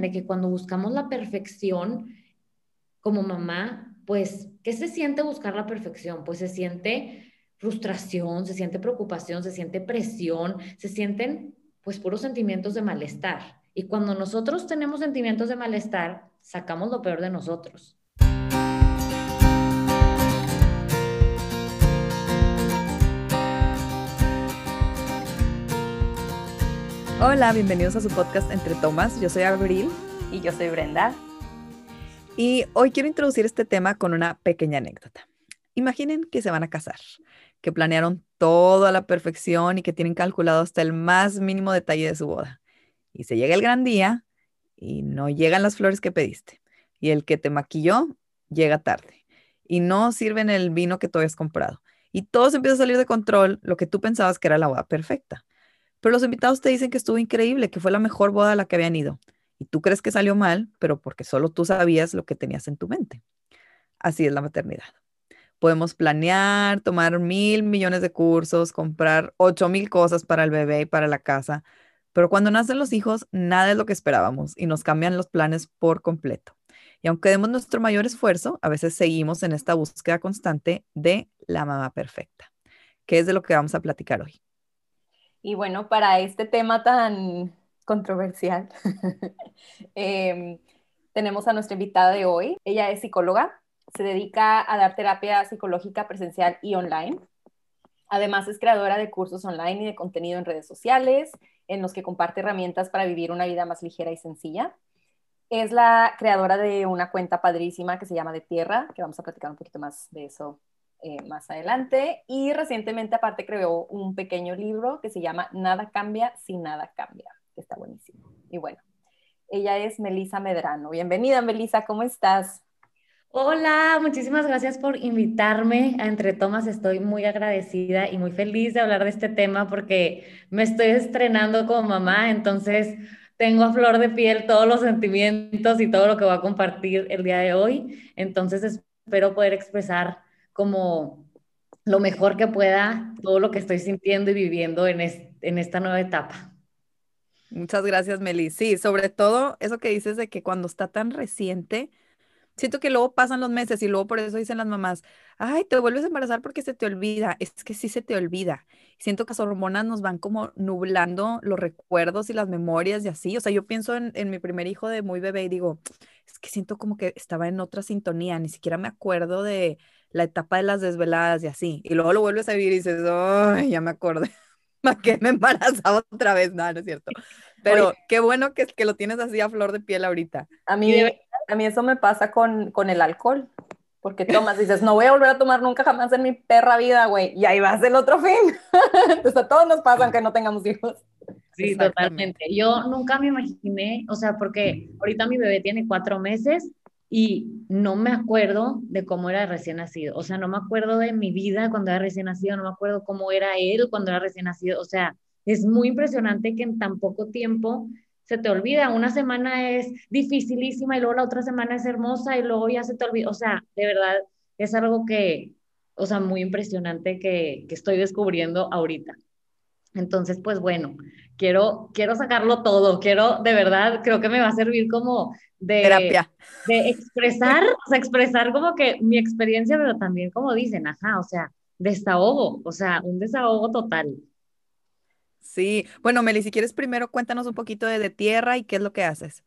de que cuando buscamos la perfección como mamá, pues, ¿qué se siente buscar la perfección? Pues se siente frustración, se siente preocupación, se siente presión, se sienten pues puros sentimientos de malestar. Y cuando nosotros tenemos sentimientos de malestar, sacamos lo peor de nosotros. Hola, bienvenidos a su podcast Entre Tomas. Yo soy Abril. Y yo soy Brenda. Y hoy quiero introducir este tema con una pequeña anécdota. Imaginen que se van a casar, que planearon todo a la perfección y que tienen calculado hasta el más mínimo detalle de su boda. Y se llega el gran día y no llegan las flores que pediste. Y el que te maquilló llega tarde. Y no sirven el vino que tú habías comprado. Y todo se empieza a salir de control, lo que tú pensabas que era la boda perfecta. Pero los invitados te dicen que estuvo increíble, que fue la mejor boda a la que habían ido. Y tú crees que salió mal, pero porque solo tú sabías lo que tenías en tu mente. Así es la maternidad. Podemos planear, tomar mil millones de cursos, comprar ocho mil cosas para el bebé y para la casa, pero cuando nacen los hijos, nada es lo que esperábamos y nos cambian los planes por completo. Y aunque demos nuestro mayor esfuerzo, a veces seguimos en esta búsqueda constante de la mamá perfecta, que es de lo que vamos a platicar hoy. Y bueno, para este tema tan controversial, em, tenemos a nuestra invitada de hoy. Ella es psicóloga, se dedica a dar terapia psicológica presencial y online. Además, es creadora de cursos online y de contenido en redes sociales, en los que comparte herramientas para vivir una vida más ligera y sencilla. Es la creadora de una cuenta padrísima que se llama De Tierra, que vamos a platicar un poquito más de eso eh, más adelante. Y recientemente aparte creó un pequeño libro que se llama Nada cambia si nada cambia, que está buenísimo. Y bueno, ella es Melisa Medrano. Bienvenida, Melisa, ¿cómo estás? Hola, muchísimas gracias por invitarme a Entre Tomas. Estoy muy agradecida y muy feliz de hablar de este tema porque me estoy estrenando como mamá, entonces tengo a flor de piel todos los sentimientos y todo lo que voy a compartir el día de hoy. Entonces espero poder expresar como lo mejor que pueda todo lo que estoy sintiendo y viviendo en, en esta nueva etapa. Muchas gracias, Meli. Sí, sobre todo eso que dices de que cuando está tan reciente, siento que luego pasan los meses y luego por eso dicen las mamás, ay, te vuelves a embarazar porque se te olvida. Es que sí se te olvida. Siento que las hormonas nos van como nublando los recuerdos y las memorias y así. O sea, yo pienso en, en mi primer hijo de muy bebé y digo, es que siento como que estaba en otra sintonía, ni siquiera me acuerdo de la etapa de las desveladas y así. Y luego lo vuelves a vivir y dices, ay, ya me acordé. ¿Para qué me embarazaba otra vez? No, no es cierto. Pero qué bueno que, que lo tienes así a flor de piel ahorita. A mí, a mí eso me pasa con, con el alcohol. Porque tomas, dices, no voy a volver a tomar nunca jamás en mi perra vida, güey. Y ahí vas el otro fin. Entonces a todos nos pasa aunque no tengamos hijos. Sí, totalmente. Yo nunca me imaginé, o sea, porque ahorita mi bebé tiene cuatro meses y no me acuerdo de cómo era recién nacido. O sea, no me acuerdo de mi vida cuando era recién nacido, no me acuerdo cómo era él cuando era recién nacido. O sea, es muy impresionante que en tan poco tiempo se te olvida. Una semana es dificilísima y luego la otra semana es hermosa y luego ya se te olvida. O sea, de verdad es algo que, o sea, muy impresionante que, que estoy descubriendo ahorita. Entonces, pues bueno, quiero, quiero sacarlo todo, quiero, de verdad, creo que me va a servir como de, Terapia. de expresar, o sea, expresar como que mi experiencia, pero también como dicen, ajá, o sea, desahogo, o sea, un desahogo total. Sí, bueno, Meli, si quieres primero cuéntanos un poquito de, de tierra y qué es lo que haces.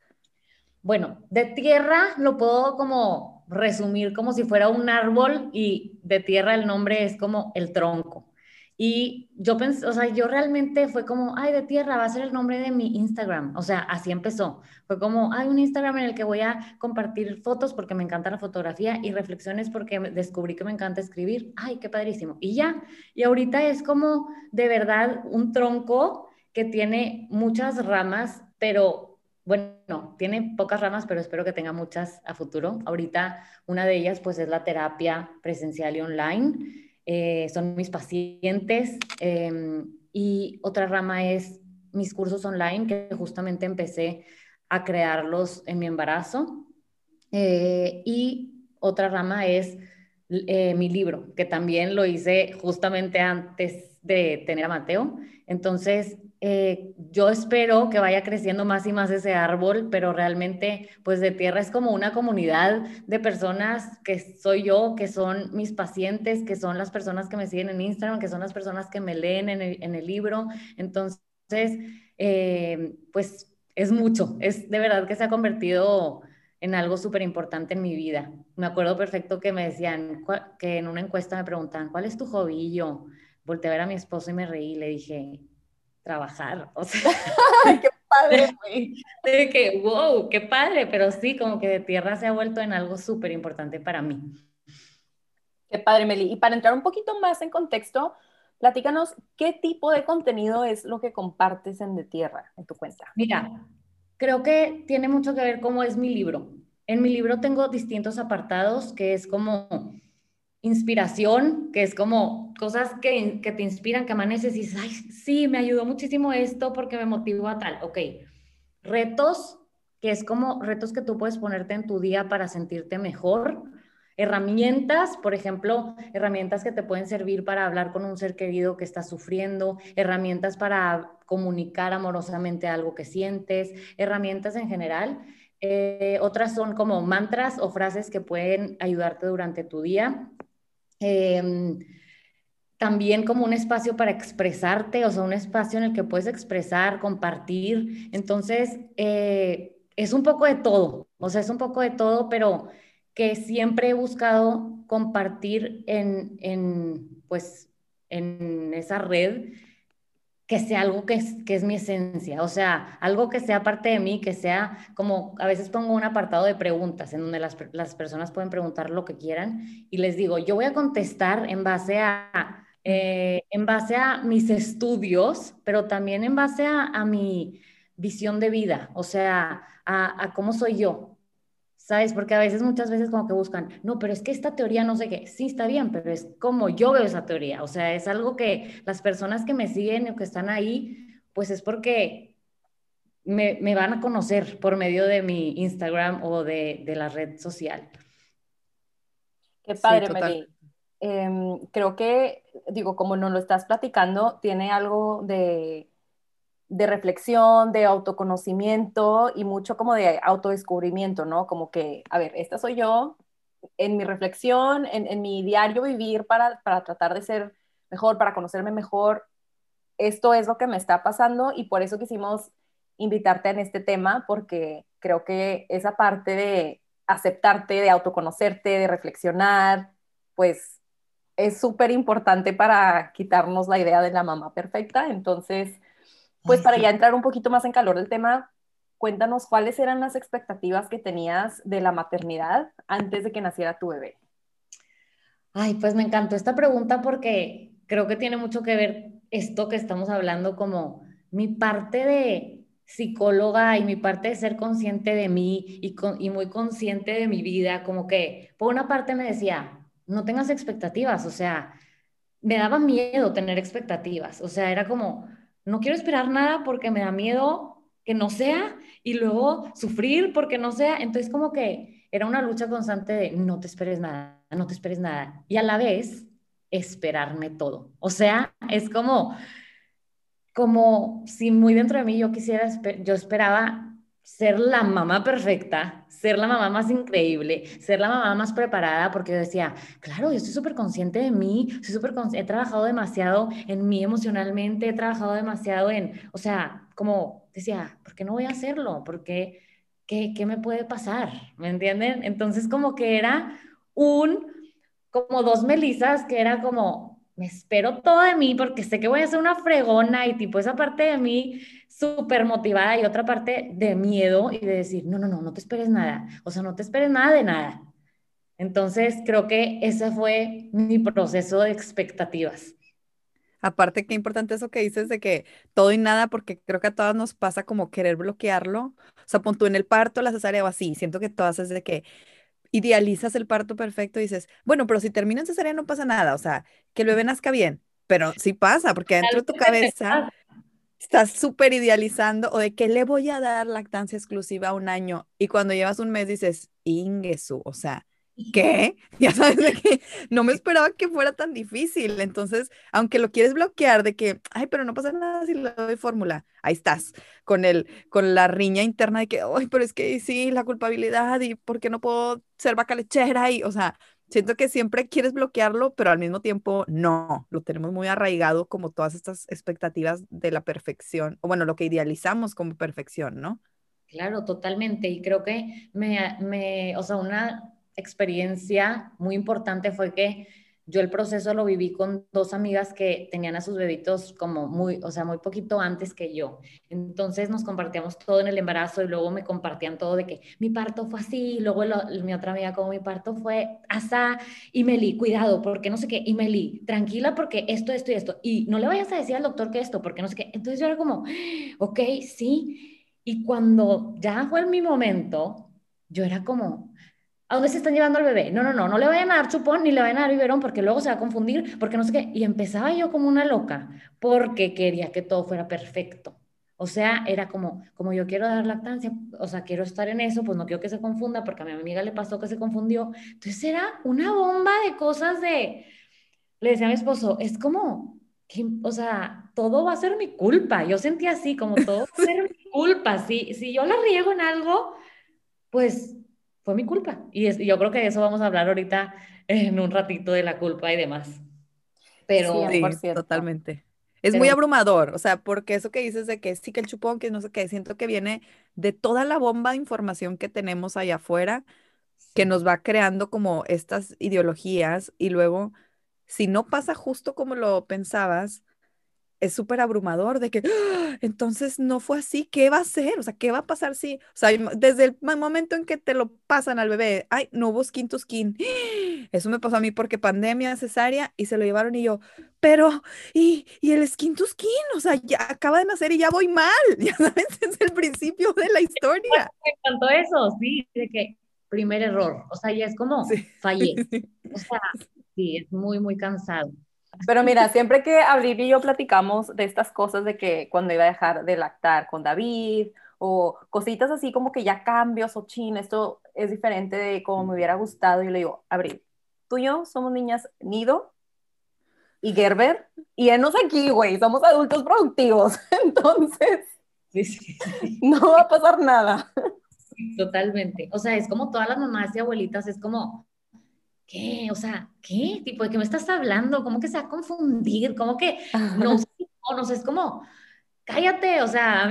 Bueno, de tierra lo puedo como resumir como si fuera un árbol y de tierra el nombre es como el tronco. Y yo pensé, o sea, yo realmente fue como, ay, de tierra va a ser el nombre de mi Instagram. O sea, así empezó. Fue como, hay un Instagram en el que voy a compartir fotos porque me encanta la fotografía y reflexiones porque descubrí que me encanta escribir. Ay, qué padrísimo. Y ya. Y ahorita es como de verdad un tronco que tiene muchas ramas, pero bueno, tiene pocas ramas, pero espero que tenga muchas a futuro. Ahorita una de ellas pues es la terapia presencial y online eh, son mis pacientes em, y otra rama es mis cursos online que justamente empecé a crearlos en mi embarazo eh, y otra rama es eh, mi libro que también lo hice justamente antes de tener a Mateo. Entonces, eh, yo espero que vaya creciendo más y más ese árbol, pero realmente, pues de tierra es como una comunidad de personas que soy yo, que son mis pacientes, que son las personas que me siguen en Instagram, que son las personas que me leen en el, libro. Entonces, eh, pues es mucho, es de verdad que se ha convertido en algo súper importante en mi vida. Me acuerdo perfecto que me decían, que en una encuesta me preguntaban, ¿cuál es tu yo volteé a ver a mi esposo y me reí le dije, trabajar. O sea, qué padre, güey. De que, wow, qué padre, pero sí, como que de tierra se ha vuelto en algo súper importante para mí. Qué padre, Meli. Y para entrar un poquito más en contexto, platícanos qué tipo de contenido es lo que compartes en De Tierra, en tu cuenta. Mira, creo que tiene mucho que ver cómo es mi libro. En mi libro tengo distintos apartados, que es como inspiración, que es como cosas que, te inspiran, que amaneces y dices, ay, sí, me ayudó muchísimo esto porque me motivó a tal. Ok, retos, que es como retos que tú puedes ponerte en tu día para sentirte mejor. Herramientas, por ejemplo, herramientas que te pueden servir para hablar con un ser querido que está sufriendo, herramientas para comunicar amorosamente algo que sientes, herramientas en general. Eh, otras son como mantras o frases que pueden ayudarte durante tu día. Em, también como un espacio para expresarte, o sea, un espacio en el que puedes expresar, compartir. Entonces, eh, es un poco de todo, o sea, es un poco de todo, pero que siempre he buscado compartir en, en pues, en esa red que sea algo que es, que es mi esencia, o sea, algo que sea parte de mí, que sea como, a veces pongo un apartado de preguntas en donde las, las personas pueden preguntar lo que quieran y les digo, yo voy a contestar en base a, eh, en base a mis estudios, pero también en base a, a mi visión de vida, o sea, a, a cómo soy yo, ¿sabes? Porque a veces, muchas veces como que buscan, no, pero es que esta teoría no sé qué, sí está bien, pero es como yo veo esa teoría, o sea, es algo que las personas que me siguen o que están ahí, pues es porque me, me van a conocer por medio de mi Instagram o de, de la red social. Qué padre, sí, em, creo que, digo, como nos lo estás platicando, tiene algo de de reflexión, de autoconocimiento y mucho como de autodescubrimiento, ¿no? Como que, a ver, esta soy yo en mi reflexión, en, mi diario vivir para, para tratar de ser mejor, para conocerme mejor. Esto es lo que me está pasando y por eso quisimos invitarte en este tema, porque creo que esa parte de aceptarte, de autoconocerte, de reflexionar, pues es súper importante para quitarnos la idea de la mamá perfecta. Entonces, pues para ya entrar un poquito más en calor del tema, cuéntanos cuáles eran las expectativas que tenías de la maternidad antes de que naciera tu bebé. Ay, pues me encantó esta pregunta porque creo que tiene mucho que ver esto que estamos hablando como mi parte de psicóloga y mi parte de ser consciente de mí y, y muy consciente de mi vida, como que por una parte me decía, no tengas expectativas, o sea, me daba miedo tener expectativas, o sea, era como, no quiero esperar nada porque me da miedo que no sea y luego sufrir porque no sea. Entonces como que era una lucha constante de no te esperes nada, no te esperes nada. Y a la vez esperarme todo. O sea, es como, como si muy dentro de mí yo quisiera, yo esperaba ser la mamá perfecta, ser la mamá más increíble, ser la mamá más preparada, porque yo decía, claro, yo estoy súper consciente de mí, soy súper he trabajado demasiado en mí emocionalmente, he trabajado demasiado en, o sea, como decía, ¿por qué no voy a hacerlo? ¿Por qué? ¿Qué, qué me puede pasar? ¿Me entienden? Entonces como que era un, como dos melisas que era como, me espero todo de mí porque sé que voy a ser una fregona y tipo esa parte de mí súper motivada y otra parte de miedo y de decir, no, no, no, no te esperes nada, o sea, no te esperes nada de nada. Entonces, creo que ese fue mi proceso de expectativas. Aparte, qué importante eso que dices de que todo y nada, porque creo que a todas nos pasa como querer bloquearlo. O sea, pon tú en el parto, la cesárea o así. Siento que todas es de que idealizas el parto perfecto y dices, bueno, pero si termina cesárea no pasa nada, o sea, que el bebé nazca bien, pero sí pasa, porque dentro de tu cabeza estás súper idealizando o de que le voy a dar lactancia exclusiva a un año y cuando llevas un mes dices, Ingesu, o sea, ¿qué? Ya sabes de que no me esperaba que fuera tan difícil. Entonces, aunque lo quieres bloquear de que, ay, pero no pasa nada si le doy fórmula, ahí estás, con el, con la riña interna de que, ay, pero es que sí, la culpabilidad y por qué no puedo ser vaca lechera y, o sea, siento que siempre quieres bloquearlo, pero al mismo tiempo no, lo tenemos muy arraigado como todas estas expectativas de la perfección, o bueno, lo que idealizamos como perfección, ¿no? Claro, totalmente. Y creo que me, me, o sea, una experiencia muy importante fue que yo el proceso lo viví con dos amigas que tenían a sus bebitos como muy, o sea, muy poquito antes que yo. Entonces nos compartíamos todo en el embarazo y luego me compartían todo de que mi parto fue así, luego mi otra amiga como mi parto fue asá, y Meli, cuidado, porque no sé qué, y Meli, tranquila porque esto, esto y esto, y no le vayas a decir al doctor que esto, porque no sé qué. Entonces yo era como, ok, sí. Y cuando ya fue mi momento, yo era como, ¿A dónde se están llevando al bebé? No, no, no, no le vayan a dar chupón ni le vayan a dar biberón porque luego se va a confundir, porque no sé qué. Y empezaba yo como una loca porque quería que todo fuera perfecto. O sea, era como, como yo quiero dar lactancia, o sea, quiero estar en eso, pues no quiero que se confunda porque a mi amiga le pasó que se confundió. Entonces era una bomba de cosas de, le decía a mi esposo, es como, que, o sea, todo va a ser mi culpa. Yo sentía así, como todo va a ser mi culpa. Si, si yo la riego en algo, pues fue mi culpa. Y, yo creo que de eso vamos a hablar ahorita en un ratito de la culpa y demás. Pero, sí, totalmente. Es muy abrumador, o sea, porque eso que dices de que sí que el chupón, que no sé qué, siento que viene de toda la bomba de información que tenemos allá afuera, que nos va creando como estas ideologías y luego, si no pasa justo como lo pensabas, es súper abrumador de que, ¡Ah! entonces no fue así, ¿qué va a ser? O sea, ¿qué va a pasar si, o sea, desde el momento en que te lo pasan al bebé, ay, no hubo skin to skin. Eso me pasó a mí porque pandemia, cesárea, y se lo llevaron y yo, pero, ¿y, y el skin to skin? O sea, ya acaba de nacer y ya voy mal, ya sabes, es el principio de la historia. Me encantó eso, sí, de que primer error, o sea, ya es como fallé. O sea, sí, es muy, muy cansado. Pero mira, siempre que Abril y yo platicamos de estas cosas de que cuando iba a dejar de lactar con David o cositas así como que ya cambios o chin, esto es diferente de como me hubiera gustado, y le digo, Abril, tú y yo somos niñas Nido y Gerber y enos aquí, güey, somos adultos productivos, entonces no va a pasar nada. Totalmente. O sea, es como todas las mamás y abuelitas, es como, ¿qué? O sea, ¿qué? Tipo, ¿de qué me estás hablando? ¿Cómo que se va a confundir? ¿Cómo que no sé? No sé, es como, cállate, o sea,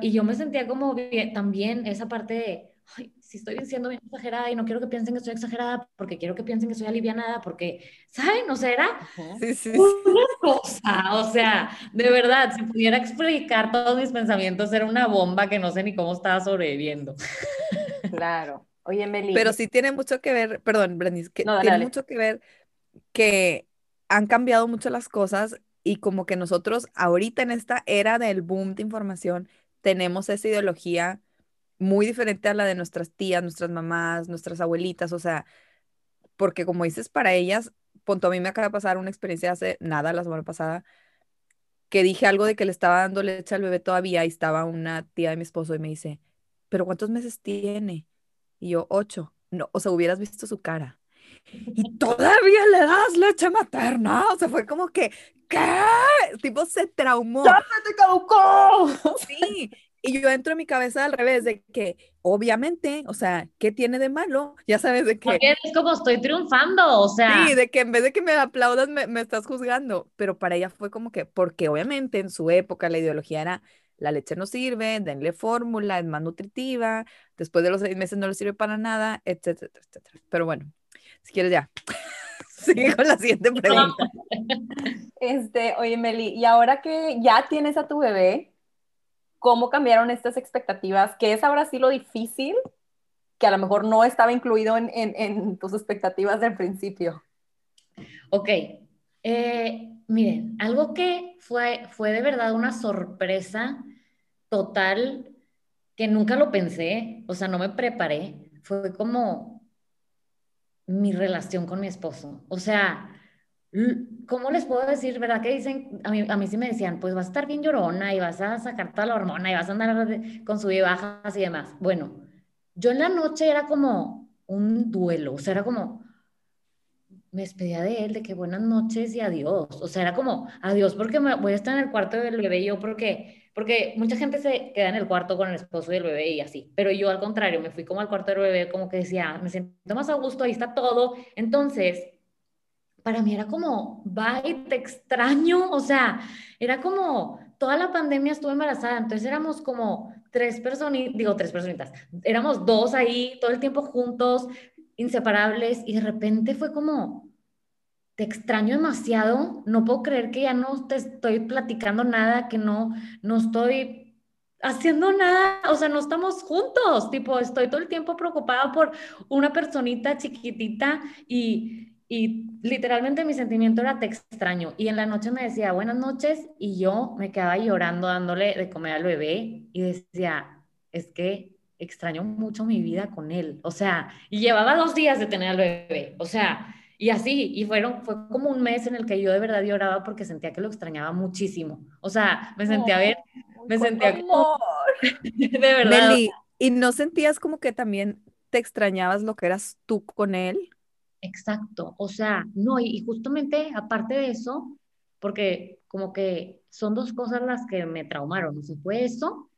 y yo me sentía como bien, también esa parte de, ay, si estoy siendo bien exagerada y no quiero que piensen que estoy exagerada porque quiero que piensen que soy alivianada porque, ¿saben? O sea, era sí, sí, una cosa, o sea, de verdad, si pudiera explicar todos mis pensamientos, era una bomba que no sé ni cómo estaba sobreviviendo. Claro. Oye, Meli. Pero sí tiene mucho que ver, perdón, Brendis, que tiene mucho que ver que han cambiado mucho las cosas y como que nosotros ahorita en esta era del boom de información tenemos esa ideología muy diferente a la de nuestras tías, nuestras mamás, nuestras abuelitas, o sea, porque como dices, para ellas, punto a mí me acaba de pasar una experiencia hace nada, la semana pasada, que dije algo de que le estaba dando leche al bebé todavía y estaba una tía de mi esposo y me dice, pero ¿cuántos meses tiene? Y yo, ocho. No, o sea, hubieras visto su cara. Y todavía le das leche materna. O sea, fue como que, ¿qué? Tipo, se traumó. ¡Ya se te caducó! Sí. Y yo entro en mi cabeza al revés, de que obviamente, o sea, ¿qué tiene de malo? Ya sabes de que... Porque es como estoy triunfando, o sea... Sí, de que en vez de que me aplaudas, me, me estás juzgando. Pero para ella fue como que, porque obviamente en su época la ideología era, la leche no sirve, denle fórmula, es más nutritiva, después de los seis meses no le sirve para nada, etcétera, etcétera. Pero bueno, si quieres ya, sigue con la siguiente pregunta. Este, oye Meli, y ahora que ya tienes a tu bebé, ¿cómo cambiaron estas expectativas? ¿Qué es ahora sí lo difícil que a lo mejor no estaba incluido en, en, en tus expectativas del principio? Ok, eh, miren, algo que fue, fue de verdad una sorpresa total, que nunca lo pensé, o sea, no me preparé, fue como mi relación con mi esposo. O sea, ¿cómo les puedo decir, verdad? Que dicen, a mí, a mí sí me decían, pues vas a estar bien llorona y vas a sacar toda la hormona y vas a andar con sub y bajas y demás. Bueno, yo en la noche era como, un duelo, o sea, era como, me despedía de él, de que buenas noches y adiós, o sea, era como, adiós porque me voy a estar en el cuarto del bebé y yo porque, porque mucha gente se queda en el cuarto con el esposo y el bebé y así, pero yo al contrario, me fui como al cuarto del bebé, como que decía, me siento más a gusto, ahí está todo, entonces, para mí era como, bye, te extraño, o sea, era como, toda la pandemia estuve embarazada, entonces éramos como tres personitas, digo tres personitas, éramos dos ahí todo el tiempo juntos, inseparables, y de repente fue como, te extraño demasiado, no puedo creer que ya no te estoy platicando nada, que no, no estoy haciendo nada, o sea, no estamos juntos, tipo, estoy todo el tiempo preocupada por una personita chiquitita y, y literalmente mi sentimiento era te extraño. Y en la noche me decía buenas noches y yo me quedaba llorando dándole de comer al bebé y decía, es que extraño mucho mi vida con él. O sea, y llevaba dos días de tener al bebé. O sea, y así, y fueron, fue como un mes en el que yo de verdad lloraba porque sentía que lo extrañaba muchísimo. O sea, me sentía bien, me sentía como... de verdad. ¿y no sentías como que también te extrañabas lo que eras tú con él? Exacto, o sea, no, y, justamente aparte de eso, porque como que son dos cosas las que me traumaron, no sé, fue eso,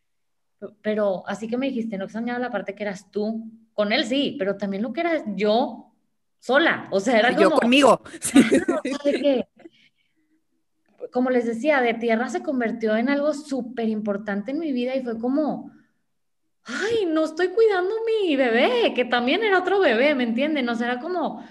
pero así que me dijiste, no extrañaba la parte que eras tú, con él sí, pero también lo que era yo sola, o sea, era como... Yo conmigo. como les decía, de tierra se convirtió en algo súper importante en mi vida y fue como, ay, no estoy cuidando mi bebé, que también era otro bebé, ¿me entienden? O sea, era como,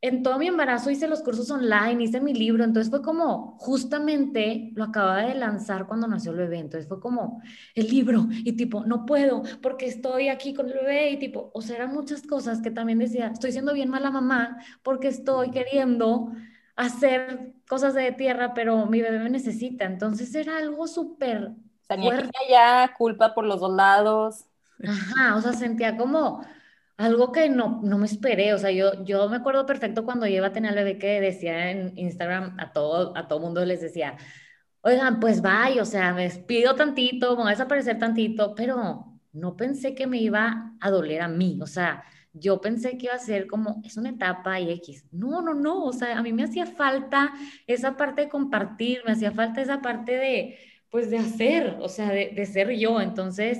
en todo mi embarazo hice los cursos online, hice mi libro, entonces fue como, justamente lo acababa de lanzar cuando nació el bebé, entonces fue como el libro y tipo, no puedo porque estoy aquí con el bebé y tipo, o sea, eran muchas cosas que también decía, estoy siendo bien mala mamá porque estoy queriendo hacer cosas de tierra, pero mi bebé me necesita, entonces era algo súper... Tenía ya culpa por los dos lados. Ajá, o sea, sentía como algo que no, no me esperé, o sea, yo, yo me acuerdo perfecto cuando yo iba a tener al bebé que decía en Instagram a todo, a todo mundo les decía, oigan, pues bye, o sea, me despido tantito, me voy a desaparecer tantito, pero no pensé que me iba a doler a mí, o sea, yo pensé que iba a ser como, es una etapa y X. No, no, no, o sea, a mí me hacía falta esa parte de compartir, me hacía falta esa parte de, pues, de hacer, o sea, de, de ser yo, entonces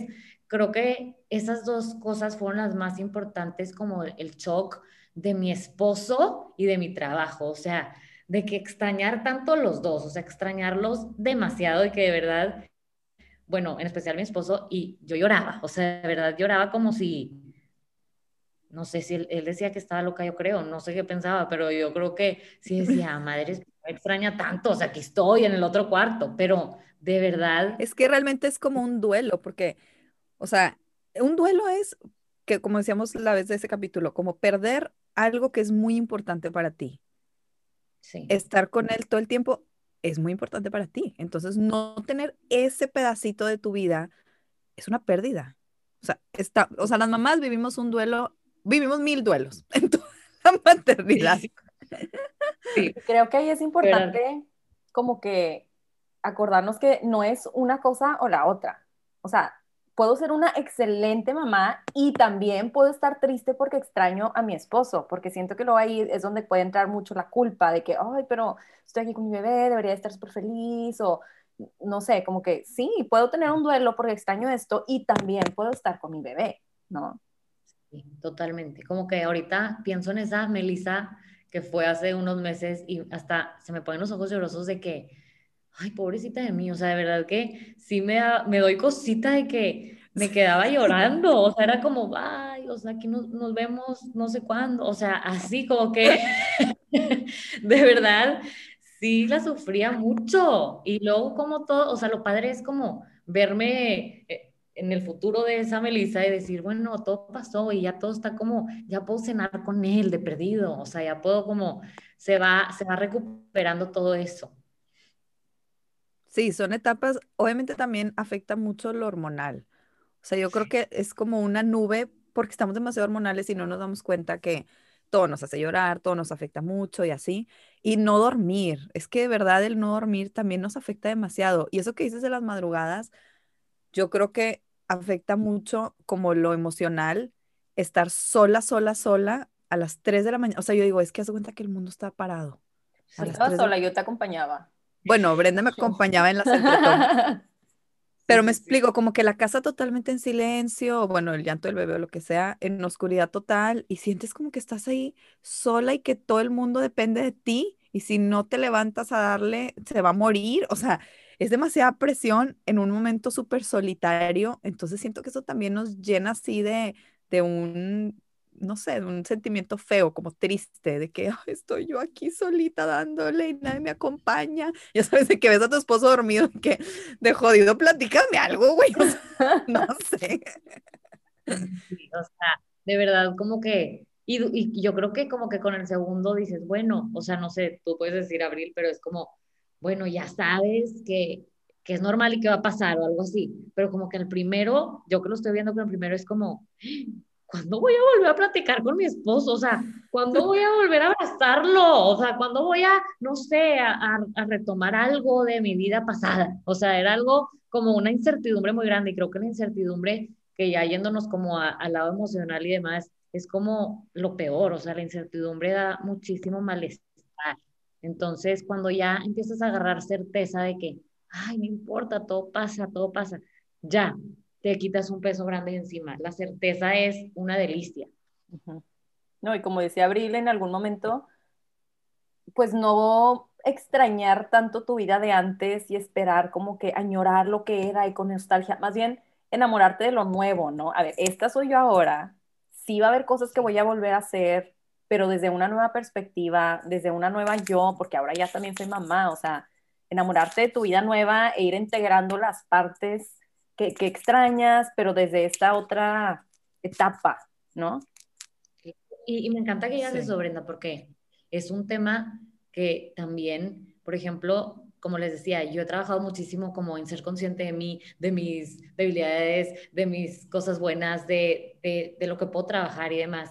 creo que esas dos cosas fueron las más importantes como el shock de mi esposo y de mi trabajo, o sea, de que extrañar tanto los dos, o sea, extrañarlos demasiado y que de verdad, bueno, en especial mi esposo, y yo lloraba, o sea, de verdad lloraba como si, no sé si él, decía que estaba loca, yo creo, no sé qué pensaba, pero yo creo que sí decía, madre, me extraña tanto, o sea, aquí estoy en el otro cuarto, pero de verdad. Es que realmente es como un duelo, porque o sea, un duelo es, que como decíamos la vez de ese capítulo, como perder algo que es muy importante para ti. Sí. Estar con él todo el tiempo es muy importante para ti. Entonces, no tener ese pedacito de tu vida es una pérdida. O sea, está, o sea, las mamás vivimos un duelo, vivimos mil duelos en toda la maternidad. Sí. Creo que ahí es importante como que acordarnos que no es una cosa o la otra. O sea, puedo ser una excelente mamá y también puedo estar triste porque extraño a mi esposo, porque siento que luego ahí es donde puede entrar mucho la culpa de que, ay, pero estoy aquí con mi bebé, debería estar súper feliz o no sé, como que sí, puedo tener un duelo porque extraño esto y también puedo estar con mi bebé, ¿no? Sí, totalmente. Como que ahorita pienso en esa Melissa que fue hace unos meses y hasta se me ponen los ojos llorosos de que ay, pobrecita de mí, o sea, de verdad que sí me, me doy cosita de que me quedaba llorando, o sea, era como, ay, o sea, aquí nos, nos vemos no sé cuándo, o sea, así como que, de verdad, sí la sufría mucho. Y luego como todo, o sea, lo padre es como verme eh, en el futuro de esa Melissa y decir, bueno, todo pasó y ya todo está como, ya puedo cenar con él de perdido, o sea, ya puedo como, se va, se va recuperando todo eso. Sí, son etapas, obviamente también afecta mucho lo hormonal. O sea, yo creo que es como una nube porque estamos demasiado hormonales y no nos damos cuenta que todo nos hace llorar, todo nos afecta mucho y así. Y no dormir, es que de verdad el no dormir también nos afecta demasiado. Y eso que dices de las madrugadas, yo creo que afecta mucho como lo emocional estar sola, sola, sola a las 3 de la mañana. O sea, yo digo, es que hace cuenta que el mundo está parado. Sí, estaba sola, yo te acompañaba. Bueno, Brenda me acompañaba en las Pero me explico, como que la casa totalmente en silencio, bueno, el llanto del bebé o lo que sea, en oscuridad total, y sientes como que estás ahí sola y que todo el mundo depende de ti, y si no te levantas a darle, se va a morir. O sea, es demasiada presión en un momento súper solitario. Entonces siento que eso también nos llena así de, de un no sé, un sentimiento feo, como triste, de que estoy yo aquí solita dándole y nadie me acompaña. Ya sabes, que ves a tu esposo dormido que de jodido, platícame algo, güey. no sé. o sea, de verdad, como que, y, y, yo creo que como que con el segundo dices, bueno, o sea, no sé, tú puedes decir abril, pero es como, bueno, ya sabes que, que es normal y que va a pasar o algo así, pero como que el primero, yo que lo estoy viendo con el primero es como, ¿cuándo voy a volver a platicar con mi esposo? O sea, ¿cuándo voy a volver a abrazarlo? O sea, ¿cuándo voy a, no sé, a, retomar algo de mi vida pasada? O sea, era algo como una incertidumbre muy grande y creo que la incertidumbre, que ya yéndonos como al lado emocional y demás, es como lo peor, o sea, la incertidumbre da muchísimo malestar. Entonces, cuando ya empiezas a agarrar certeza de que, ay, no importa, todo pasa, todo pasa, ya, te quitas un peso grande encima. La certeza es una delicia. No, y como decía Abril en algún momento, pues no extrañar tanto tu vida de antes y esperar como que añorar lo que era y con nostalgia, más bien enamorarte de lo nuevo, ¿no? A ver, esta soy yo ahora, sí va a haber cosas que voy a volver a hacer, pero desde una nueva perspectiva, desde una nueva yo, porque ahora ya también soy mamá, o sea, enamorarte de tu vida nueva e ir integrando las partes que, extrañas, pero desde esta otra etapa, ¿no? Y, me encanta que ella se eso, Brenda, porque es un tema que también, por ejemplo, como les decía, yo he trabajado muchísimo como en ser consciente de mí, de mis debilidades, de mis cosas buenas, de, de, de, lo que puedo trabajar y demás.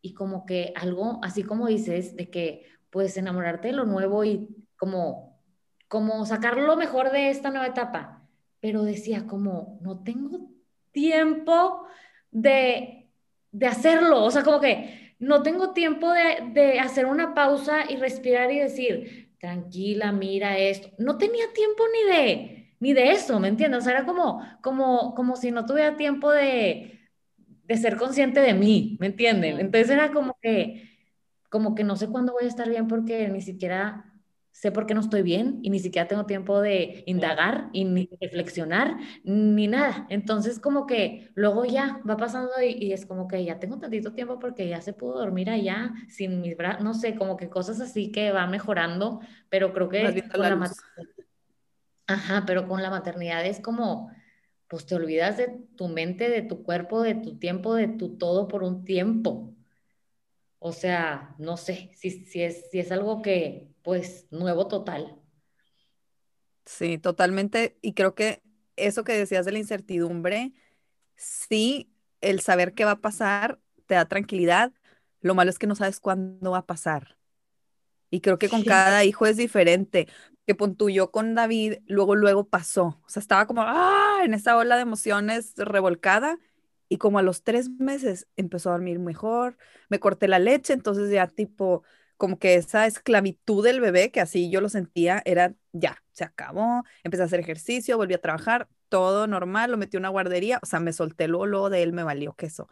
Y como que algo, así como dices, de que puedes enamorarte de lo nuevo y como, como sacar lo mejor de esta nueva etapa pero decía como, no tengo tiempo de, de hacerlo, o sea, como que no tengo tiempo de, de, hacer una pausa y respirar y decir, tranquila, mira esto. No tenía tiempo ni de, ni de eso, ¿me entiendes? O sea, era como, como, como si no tuviera tiempo de, de ser consciente de mí, ¿me entienden? Entonces era como que, como que no sé cuándo voy a estar bien porque ni siquiera sé por qué no estoy bien y ni siquiera tengo tiempo de indagar y ni reflexionar ni nada. Entonces como que luego ya va pasando y, es como que ya tengo tantito tiempo porque ya se pudo dormir allá sin mis brazos, no sé, como que cosas así que va mejorando, pero creo que con la, la Ajá, pero con la maternidad es como pues te olvidas de tu mente, de tu cuerpo, de tu tiempo, de tu todo por un tiempo. O sea, no sé si, si, es, si es algo que, pues nuevo total. Sí, totalmente. Y creo que eso que decías de la incertidumbre, sí, el saber qué va a pasar te da tranquilidad. Lo malo es que no sabes cuándo va a pasar. Y creo que con cada hijo es diferente. Que yo con David, luego, luego pasó. O sea, estaba como, ah, en esa ola de emociones revolcada. Y como a los tres meses empezó a dormir mejor, me corté la leche, entonces ya tipo, como que esa esclavitud del bebé, que así yo lo sentía, era ya, se acabó, empecé a hacer ejercicio, volví a trabajar, todo normal, lo metí en una guardería, o sea, me solté luego de él, me valió queso.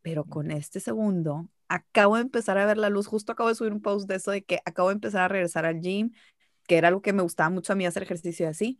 Pero con este segundo, acabo de empezar a ver la luz, justo acabo de subir un post de eso, de que acabo de empezar a regresar al gym, que era algo que me gustaba mucho a mí hacer ejercicio así,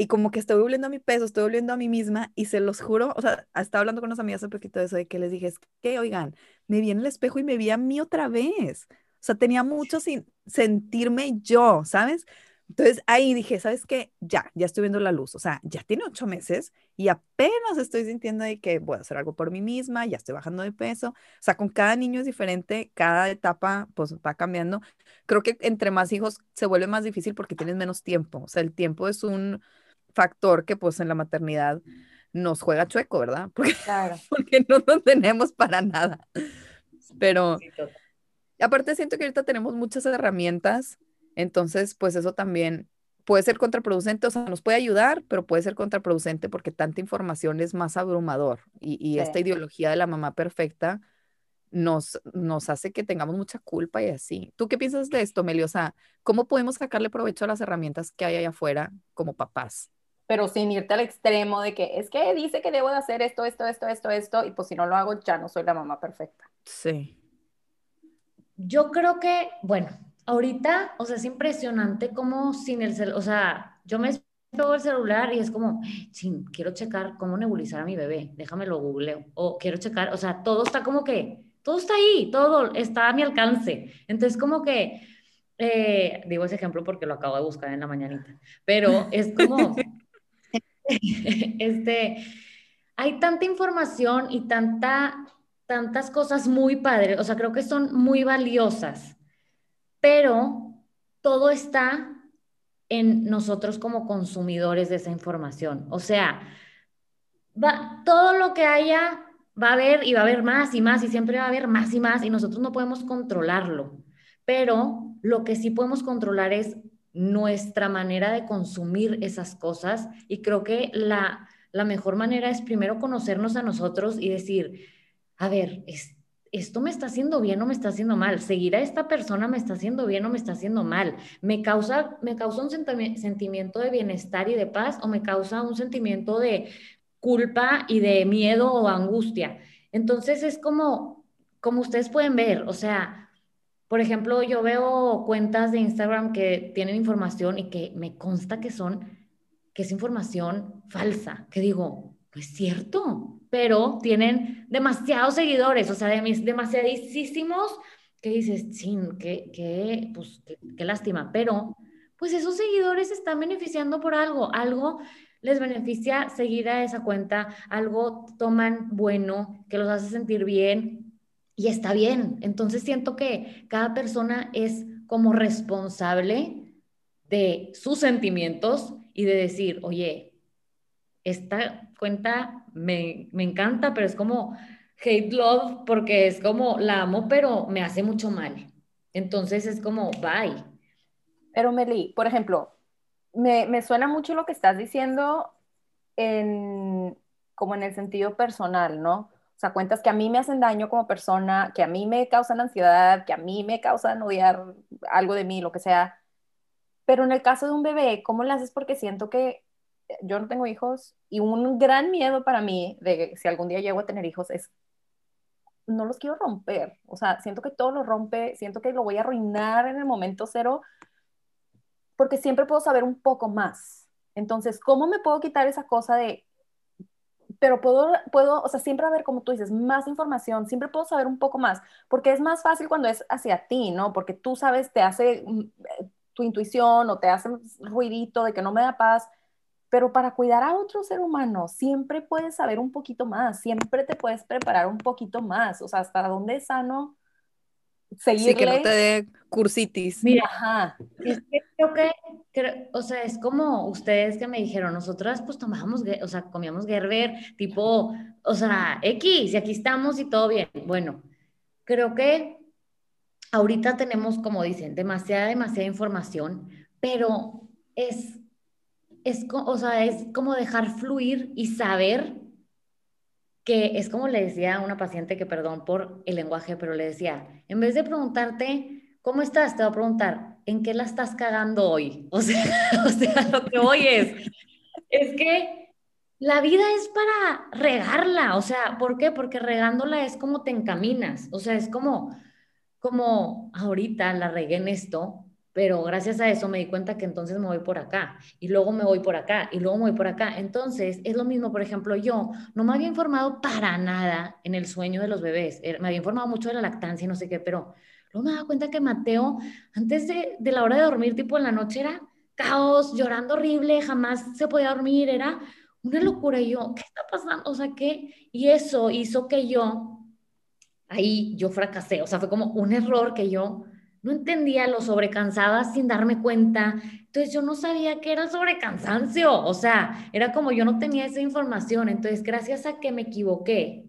y como que estoy volviendo a mi peso, estoy volviendo a mí misma y se los juro, o sea, estaba hablando con unas amigas un poquito de eso, de que les dije, es que, oigan, me vi en el espejo y me vi a mí otra vez. O sea, tenía mucho sin sentirme yo, ¿sabes? Entonces ahí dije, ¿sabes qué? Ya, ya estoy viendo la luz. O sea, ya tiene ocho meses y apenas estoy sintiendo de que voy a hacer algo por mí misma, ya estoy bajando de peso. O sea, con cada niño es diferente, cada etapa pues va cambiando. Creo que entre más hijos se vuelve más difícil porque tienes menos tiempo. O sea, el tiempo es un, factor que pues en la maternidad nos juega chueco, ¿verdad? Porque, claro. porque no lo tenemos para nada. Pero aparte siento que ahorita tenemos muchas herramientas, entonces pues eso también puede ser contraproducente, o sea, nos puede ayudar, pero puede ser contraproducente porque tanta información es más abrumador y, esta ideología de la mamá perfecta nos, nos hace que tengamos mucha culpa y así. ¿Tú qué piensas de esto, Meli? O sea, ¿cómo podemos sacarle provecho a las herramientas que hay allá afuera como papás? Pero sin irte al extremo de que es que dice que debo de hacer esto, esto, esto, esto, esto, y pues si no lo hago ya no soy la mamá perfecta. Sí. Yo creo que, bueno, ahorita, o sea, es impresionante cómo sin el celular, o sea, yo me veo el celular y es como, sin, quiero checar cómo nebulizar a mi bebé, déjame lo googleo, o quiero checar, o sea, todo está como que, todo está ahí, todo está a mi alcance. Entonces, como que, eh, digo ese ejemplo porque lo acabo de buscar en la mañanita, pero es como, este, hay tanta información y tanta, tantas cosas muy padres, o sea, creo que son muy valiosas pero todo está en nosotros como consumidores de esa información. O sea, va, todo lo que haya va a haber y va a haber más y más y siempre va a haber más y más y nosotros no podemos controlarlo. Pero lo que sí podemos controlar es nuestra manera de consumir esas cosas y creo que la, la mejor manera es primero conocernos a nosotros y decir, a ver, es, esto me está haciendo bien o me está haciendo mal, seguir a esta persona me está haciendo bien o me está haciendo mal, me causa, me causa un sentimiento de bienestar y de paz o me causa un sentimiento de culpa y de miedo o angustia. Entonces es como, como ustedes pueden ver, o sea, por ejemplo, yo veo cuentas de Instagram que tienen información y que me consta que son, que es información falsa, que digo, no es cierto, pero tienen demasiados seguidores, o sea, demasiadísimos, que dices, sí, qué, qué, pues, qué, lástima, pero pues esos seguidores están beneficiando por algo, algo les beneficia seguir a esa cuenta, algo toman bueno, que los hace sentir bien y está bien. Entonces siento que cada persona es como responsable de sus sentimientos y de decir, oye, esta cuenta me, encanta, pero es como hate love porque es como la amo, pero me hace mucho mal. Entonces es como, bye. Pero Meli, por ejemplo, me, suena mucho lo que estás diciendo en, como en el sentido personal, ¿no? O sea, cuentas que a mí me hacen daño como persona, que a mí me causan ansiedad, que a mí me causan odiar algo de mí, lo que sea. Pero en el caso de un bebé, ¿cómo le haces? Porque siento que yo no tengo hijos y un gran miedo para mí de si algún día llego a tener hijos es no los quiero romper. O sea, siento que todo lo rompe, siento que lo voy a arruinar en el momento cero, porque siempre puedo saber un poco más. Entonces, ¿cómo me puedo quitar esa cosa de, pero puedo, puedo, o sea, siempre haber, como tú dices, más información, siempre puedo saber un poco más, porque es más fácil cuando es hacia ti, ¿no? Porque tú sabes, te hace mm, eh, tu intuición o te hace ruidito de que no me da paz pero para cuidar a otro ser humano siempre puedes saber un poquito más, siempre te puedes preparar un poquito más, o sea, hasta dónde es sano seguirle. Sí, que no te dé cursitis. Mira, Ajá. es que creo que, o sea, es como ustedes que me dijeron, nosotras pues tomábamos, o sea, comíamos Gerber, tipo, o sea, X, y aquí estamos y todo bien. Bueno, creo que ahorita tenemos, como dicen, demasiada, demasiada información, pero es es, o sea, es como dejar fluir y saber que es como le decía a una paciente que, perdón por el lenguaje, pero le decía, en vez de preguntarte, ¿cómo estás? Te voy a preguntar, ¿en qué la estás cagando hoy? O sea, o sea lo que hoy es, es que la vida es para regarla, o sea, ¿por qué? Porque regándola es como te encaminas, o sea, es como, como ahorita la regué en esto, pero gracias a eso me di cuenta que entonces me voy por acá y luego me voy por acá y luego me voy por acá. Entonces es lo mismo, por ejemplo, yo no me había informado para nada en el sueño de los bebés, me había informado mucho de la lactancia y no sé qué, pero luego me daba cuenta que Mateo, antes de, de la hora de dormir, tipo en la noche, era caos, llorando horrible, jamás se podía dormir, era una locura. Y yo, ¿qué está pasando? O sea, ¿qué? Y eso hizo que yo, ahí yo fracasé, o sea, fue como un error que yo no entendía, lo sobrecansaba sin darme cuenta. Entonces yo no sabía que era sobrecansancio, o sea, era como yo no tenía esa información. Entonces, gracias a que me equivoqué,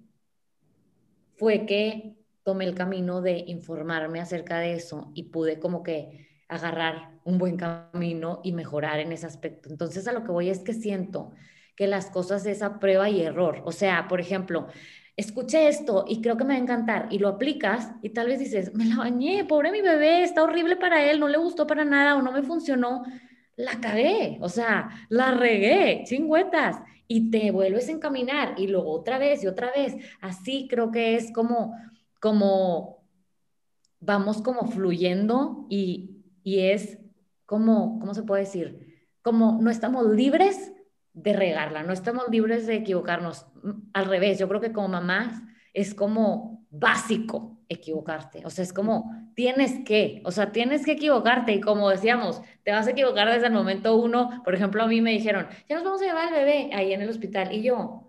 fue que tomé el camino de informarme acerca de eso y pude como que agarrar un buen camino y mejorar en ese aspecto. Entonces a lo que voy es que siento que las cosas es a prueba y error. O sea, por ejemplo, escuché esto y creo que me va a encantar y lo aplicas y tal vez dices, me la bañé, pobre mi bebé, está horrible para él, no le gustó para nada o no me funcionó, la cagué, o sea, la regué, chingüetas y te vuelves a encaminar y luego otra vez y otra vez. Así creo que es como, como, vamos como fluyendo y, y es como, ¿cómo se puede decir? Como no estamos libres de regarla, no estamos libres de equivocarnos. Al revés, yo creo que como mamás es como básico equivocarte. O sea, es como tienes que, o sea, tienes que equivocarte. Y como decíamos, te vas a equivocar desde el momento uno. Por ejemplo, a mí me dijeron, ya nos vamos a llevar al bebé ahí en el hospital. Y yo,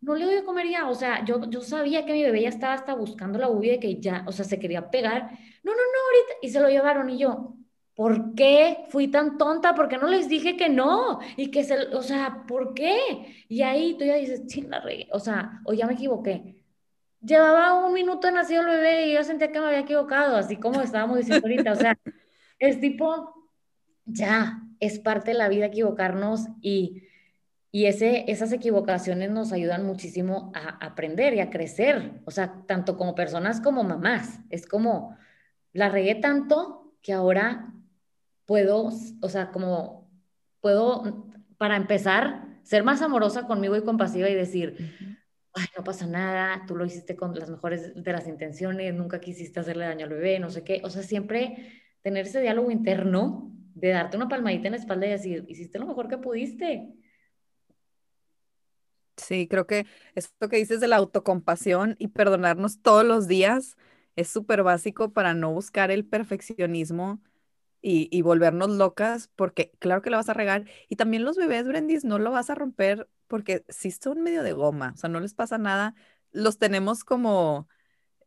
no le doy a comer ya. O sea, yo, yo sabía que mi bebé ya estaba hasta buscando la uvi de que ya, o sea, se quería pegar. No, no, no, ahorita. Y se lo llevaron. Y yo, ¿Por qué fui tan tonta? ¿Por qué no les dije que no? Y que se, o sea, ¿por qué? Y ahí tú ya dices, sí, la regué, o sea, o ya me equivoqué. Llevaba un minuto nacido el bebé y yo sentía que me había equivocado, así como estábamos diciendo ahorita, o sea, es tipo, ya, es parte de la vida equivocarnos y, y ese, esas equivocaciones nos ayudan muchísimo a aprender y a crecer, o sea, tanto como personas como mamás. Es como, la regué tanto que ahora puedo, o sea, como puedo, para empezar, ser más amorosa conmigo y compasiva y decir, ay, no pasa nada, tú lo hiciste con las mejores de las intenciones, nunca quisiste hacerle daño al bebé, no sé qué. O sea, siempre tener ese diálogo interno de darte una palmadita en la espalda y decir, hiciste lo mejor que pudiste. Sí, creo que esto que dices de la autocompasión y perdonarnos todos los días es súper básico para no buscar el perfeccionismo y, volvernos locas, porque claro que la vas a regar. Y también los bebés, Brendis, no lo vas a romper porque sí son medio de goma, o sea, no les pasa nada. Los tenemos como,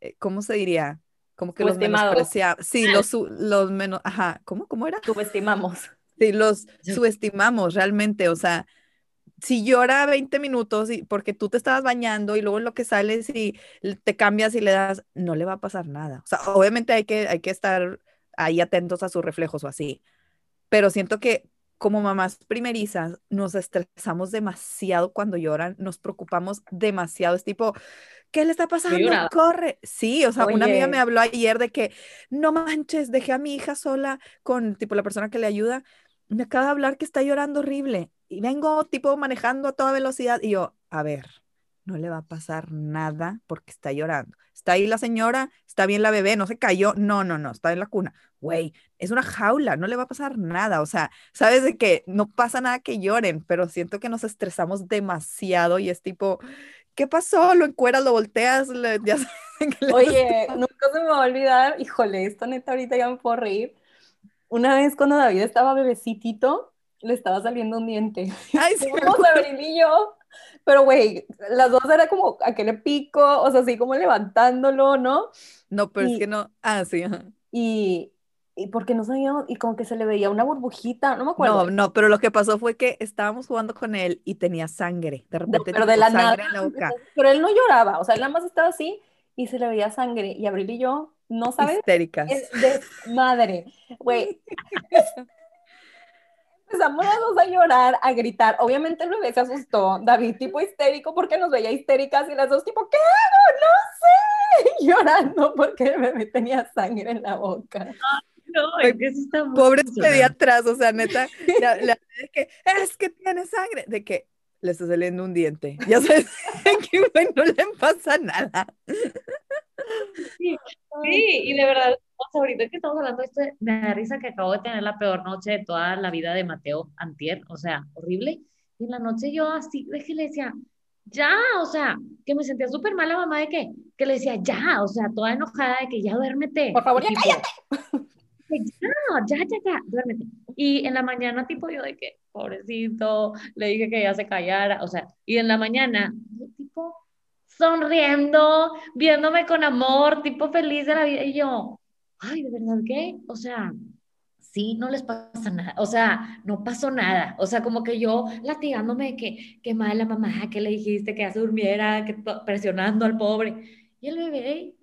eh, ¿cómo se diría? Como que los menospreciamos. Sí, los, los menos, ajá, ¿cómo, cómo era? Subestimamos. Sí, los subestimamos realmente, o sea, si llora 20 minutos y porque tú te estabas bañando y luego en lo que sales y te cambias y le das, no le va a pasar nada. O sea, obviamente hay que, hay que estar ahí atentos a sus reflejos o así. Pero siento que como mamás primerizas nos estresamos demasiado cuando lloran, nos preocupamos demasiado. Es tipo, ¿qué le está pasando? Corre. Sí, o sea, una amiga me habló ayer de que no manches, dejé a mi hija sola con tipo la persona que le ayuda. Me acaba de hablar que está llorando horrible y vengo tipo manejando a toda velocidad y yo, a ver, no le va a pasar nada porque está llorando. Está ahí la señora, está bien la bebé, no se cayó, no, no, no, está en la cuna. Güey, es una jaula, no le va a pasar nada. O sea, sabes de que no pasa nada que lloren, pero siento que nos estresamos demasiado y es tipo, ¿qué pasó? Lo encueras, lo volteas, ya Oye, nunca se me va a olvidar, híjole, esto neta ahorita ya me puedo reír. Una vez cuando David estaba bebecitito, le estaba saliendo un diente. Ay, sí. Vamos a ver, y yo pero, güey, las dos era como aquel pico, o sea, así como levantándolo, ¿no? No, pero es que no. Ah, sí. Y, y porque no sabíamos, y como que se le veía una burbujita, no me acuerdo. No, no, pero lo que pasó fue que estábamos jugando con él y tenía sangre. De repente, pero de la sangre en la boca. Pero él no lloraba, o sea, él nada más estaba así y se le veía sangre. Y Abril y yo, no sabes. Histéricas. Es de madre. Güey. empezamos las dos a llorar, a gritar. Obviamente el bebé se asustó. David, tipo histérico, porque nos veía histéricas y las dos, tipo, ¿qué hago? No sé. Llorando porque el bebé tenía sangre en la boca. No, es que eso está muy Pobres pediatras, o sea, neta, que, es que tiene sangre, de que le está saliendo un diente. Ya sabes que no le pasa nada. Sí, y de verdad, ahorita que estamos hablando de esto, me da risa que acabo de tener la peor noche de toda la vida de Mateo Antier, o sea, horrible. Y en la noche yo así, de que le decía, ya, o sea, que me sentía súper mal la mamá de que, que le decía, ya, o sea, toda enojada de que ya duérmete. Por favor, ya cállate. Ya, ya, ya, ya, duérmete. Y en la mañana, tipo yo de que, pobrecito, le dije que ya se callara, o sea, y en la mañana, tipo, sonriendo, viéndome con amor, tipo feliz de la vida, y yo, ay, ¿de verdad qué? O sea, sí, no les pasa nada, o sea, no pasó nada, o sea, como que yo latigándome que, que la mamá, que le dijiste que ya se durmiera, presionando al pobre, y el bebé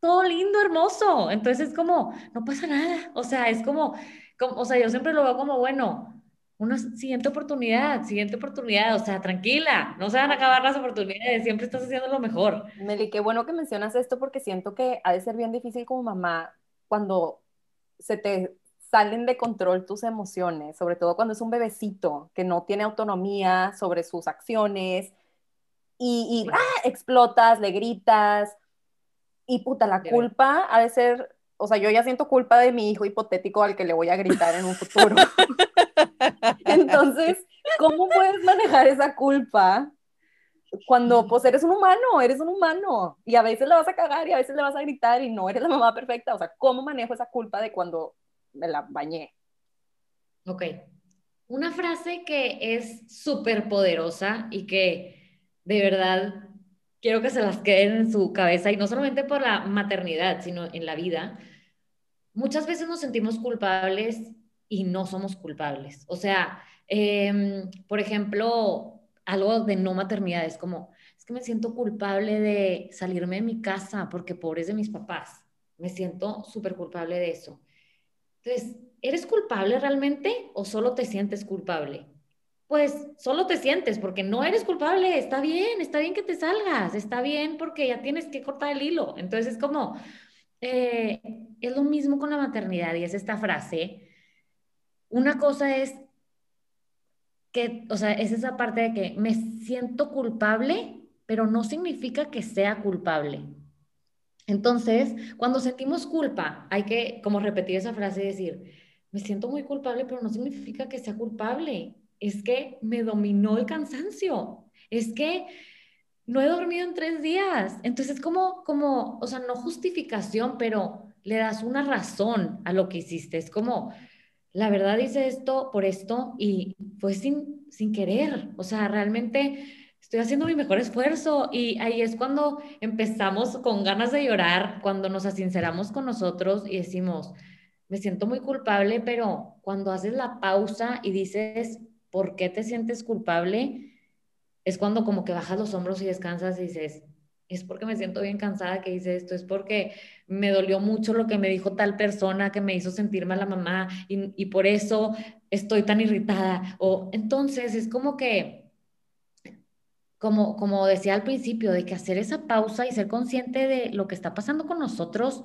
todo lindo, hermoso. Entonces es como, no pasa nada. O sea, es como, como o sea, yo siempre lo veo como, bueno, una siguiente oportunidad, siguiente oportunidad, o sea, tranquila, no se van a acabar las oportunidades, siempre estás haciendo lo mejor. Meli, qué bueno que mencionas esto porque siento que ha de ser bien difícil como mamá cuando se te salen de control tus emociones, sobre todo cuando es un bebecito que no tiene autonomía sobre sus acciones y, ¡ah! explotas, le gritas y puta, la culpa ha de ser, o sea, yo ya siento culpa de mi hijo hipotético al que le voy a gritar en un futuro. Entonces, ¿cómo puedes manejar esa culpa cuando pues eres un humano, eres un humano y a veces le vas a cagar y a veces le vas a gritar y no eres la mamá perfecta? O sea, ¿cómo manejo esa culpa de cuando me la bañé. Ok. Una frase que es súper poderosa y que de verdad quiero que se las queden en su cabeza y no solamente por la maternidad, sino en la vida. Muchas veces nos sentimos culpables y no somos culpables. O sea, em, por ejemplo, algo de no maternidad es como, es que me siento culpable de salirme de mi casa porque pobres de mis papás. Me siento súper culpable de eso. Entonces, ¿eres culpable realmente o solo te sientes culpable? Pues solo te sientes porque no eres culpable, está bien, está bien que te salgas, está bien porque ya tienes que cortar el hilo. Entonces es como, eh, es lo mismo con la maternidad y es esta frase. Una cosa es que, o sea, es esa parte de que me siento culpable, pero no significa que sea culpable. Entonces, cuando sentimos culpa, hay que como repetir esa frase y decir, me siento muy culpable, pero no significa que sea culpable. Es que me dominó el cansancio. Es que no he dormido en tres días. Entonces, es como, como, o sea, no justificación, pero le das una razón a lo que hiciste. Es como, la verdad hice esto por esto y fue sin, sin querer. O sea, realmente estoy haciendo mi mejor esfuerzo y ahí es cuando empezamos con ganas de llorar, cuando nos asinceramos con nosotros y decimos, me siento muy culpable, pero cuando haces la pausa y dices, ¿por qué te sientes culpable? Es cuando como que bajas los hombros y descansas y dices, es porque me siento bien cansada que hice esto, es porque me dolió mucho lo que me dijo tal persona que me hizo sentirme a la mamá y, y por eso estoy tan irritada. O entonces es como que como, como decía al principio, de que hacer esa pausa y ser consciente de lo que está pasando con nosotros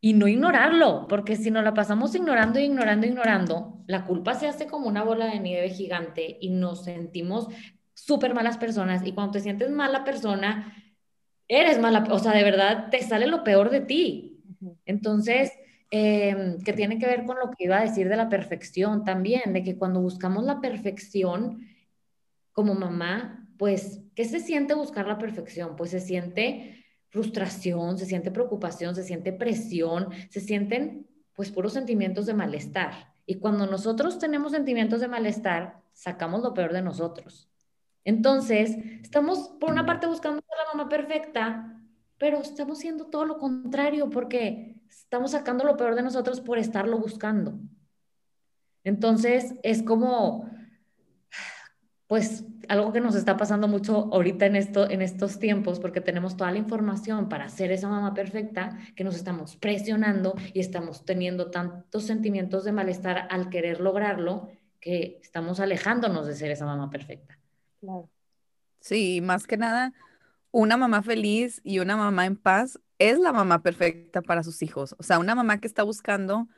y no ignorarlo, porque si nos la pasamos ignorando, ignorando, ignorando, la culpa se hace como una bola de nieve gigante y nos sentimos súper malas personas y cuando te sientes mala persona, eres mala, o sea, de verdad te sale lo peor de ti. Entonces, em, que tiene que ver con lo que iba a decir de la perfección también, de que cuando buscamos la perfección como mamá, pues, ¿qué se siente buscar la perfección? Pues se siente frustración, se siente preocupación, se siente presión, se sienten pues puros sentimientos de malestar. Y cuando nosotros tenemos sentimientos de malestar, sacamos lo peor de nosotros. Entonces, estamos por una parte buscando la mamá perfecta, pero estamos siendo todo lo contrario porque estamos sacando lo peor de nosotros por estarlo buscando. Entonces, es como, pues algo que nos está pasando mucho ahorita en, esto, en estos tiempos, porque tenemos toda la información para ser esa mamá perfecta, que nos estamos presionando y estamos teniendo tantos sentimientos de malestar al querer lograrlo, que estamos alejándonos de ser esa mamá perfecta. Claro. Sí, más que nada, una mamá feliz y una mamá en paz es la mamá perfecta para sus hijos. O sea, una mamá que está buscando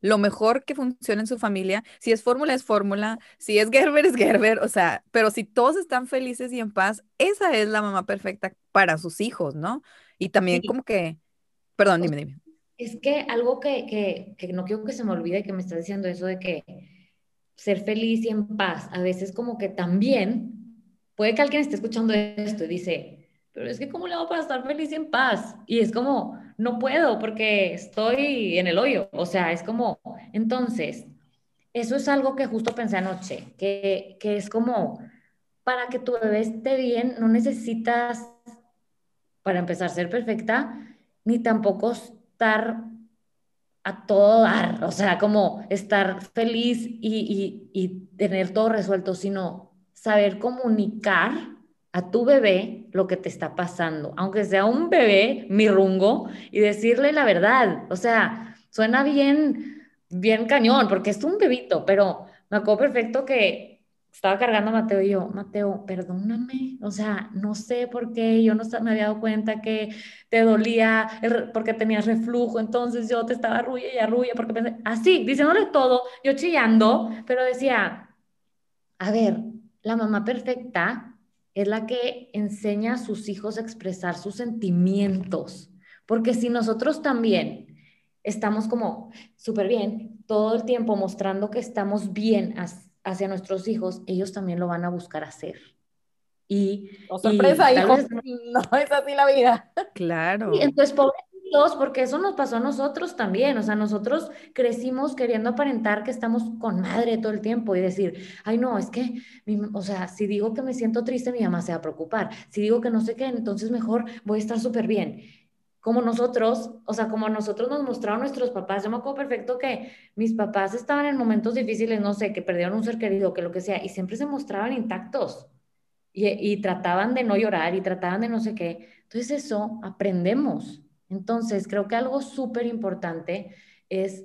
lo mejor que funciona en su familia. Si es fórmula, es fórmula. Si es Gerber, es Gerber. O sea, pero si todos están felices y en paz, esa es la mamá perfecta para sus hijos, ¿no? Y también como que, perdón, dime, dime. Es que algo que, que, que no quiero que se me olvide que me estás diciendo eso de que ser feliz y en paz, a veces como que también, puede que alguien esté escuchando esto y dice, pero es que ¿cómo le hago para estar feliz y en paz? Y es como, no puedo porque estoy en el hoyo. O sea, es como, entonces, eso es algo que justo pensé anoche, que, que es como, para que tu bebé esté bien, no necesitas, para empezar, ser perfecta, ni tampoco estar a todo dar, o sea, como estar feliz y, y, y tener todo resuelto, sino saber comunicar a tu bebé lo que te está pasando, aunque sea un bebé mirungo, y decirle la verdad. O sea, suena bien, bien cañón, porque es un bebito, pero me acuerdo perfecto que estaba cargando a Mateo y yo, Mateo, perdóname, o sea, no sé por qué, yo no me había dado cuenta que te dolía porque tenías reflujo, entonces yo te estaba arrulla y arrulla, porque pensé, así, diciéndole todo, yo chillando, pero decía, a ver, la mamá perfecta es la que enseña a sus hijos a expresar sus sentimientos, porque si nosotros también estamos como súper bien todo el tiempo mostrando que estamos bien hacia nuestros hijos, ellos también lo van a buscar hacer. Y, oh, sorpresa, hijos, no es así la vida. Claro. Y entonces, porque eso nos pasó a nosotros también, o sea, nosotros crecimos queriendo aparentar que estamos con madre todo el tiempo y decir, ay, no, es que, o sea, si digo que me siento triste, mi mamá se va a preocupar, si digo que no sé qué, entonces mejor voy a estar súper bien como nosotros, o sea, como nosotros nos mostraron nuestros papás. Yo me acuerdo perfecto que mis papás estaban en momentos difíciles, no sé, que perdieron un ser querido, que lo que sea, y siempre se mostraban intactos y, y trataban de no llorar y trataban de no sé qué. Entonces eso aprendemos. Entonces creo que algo súper importante es,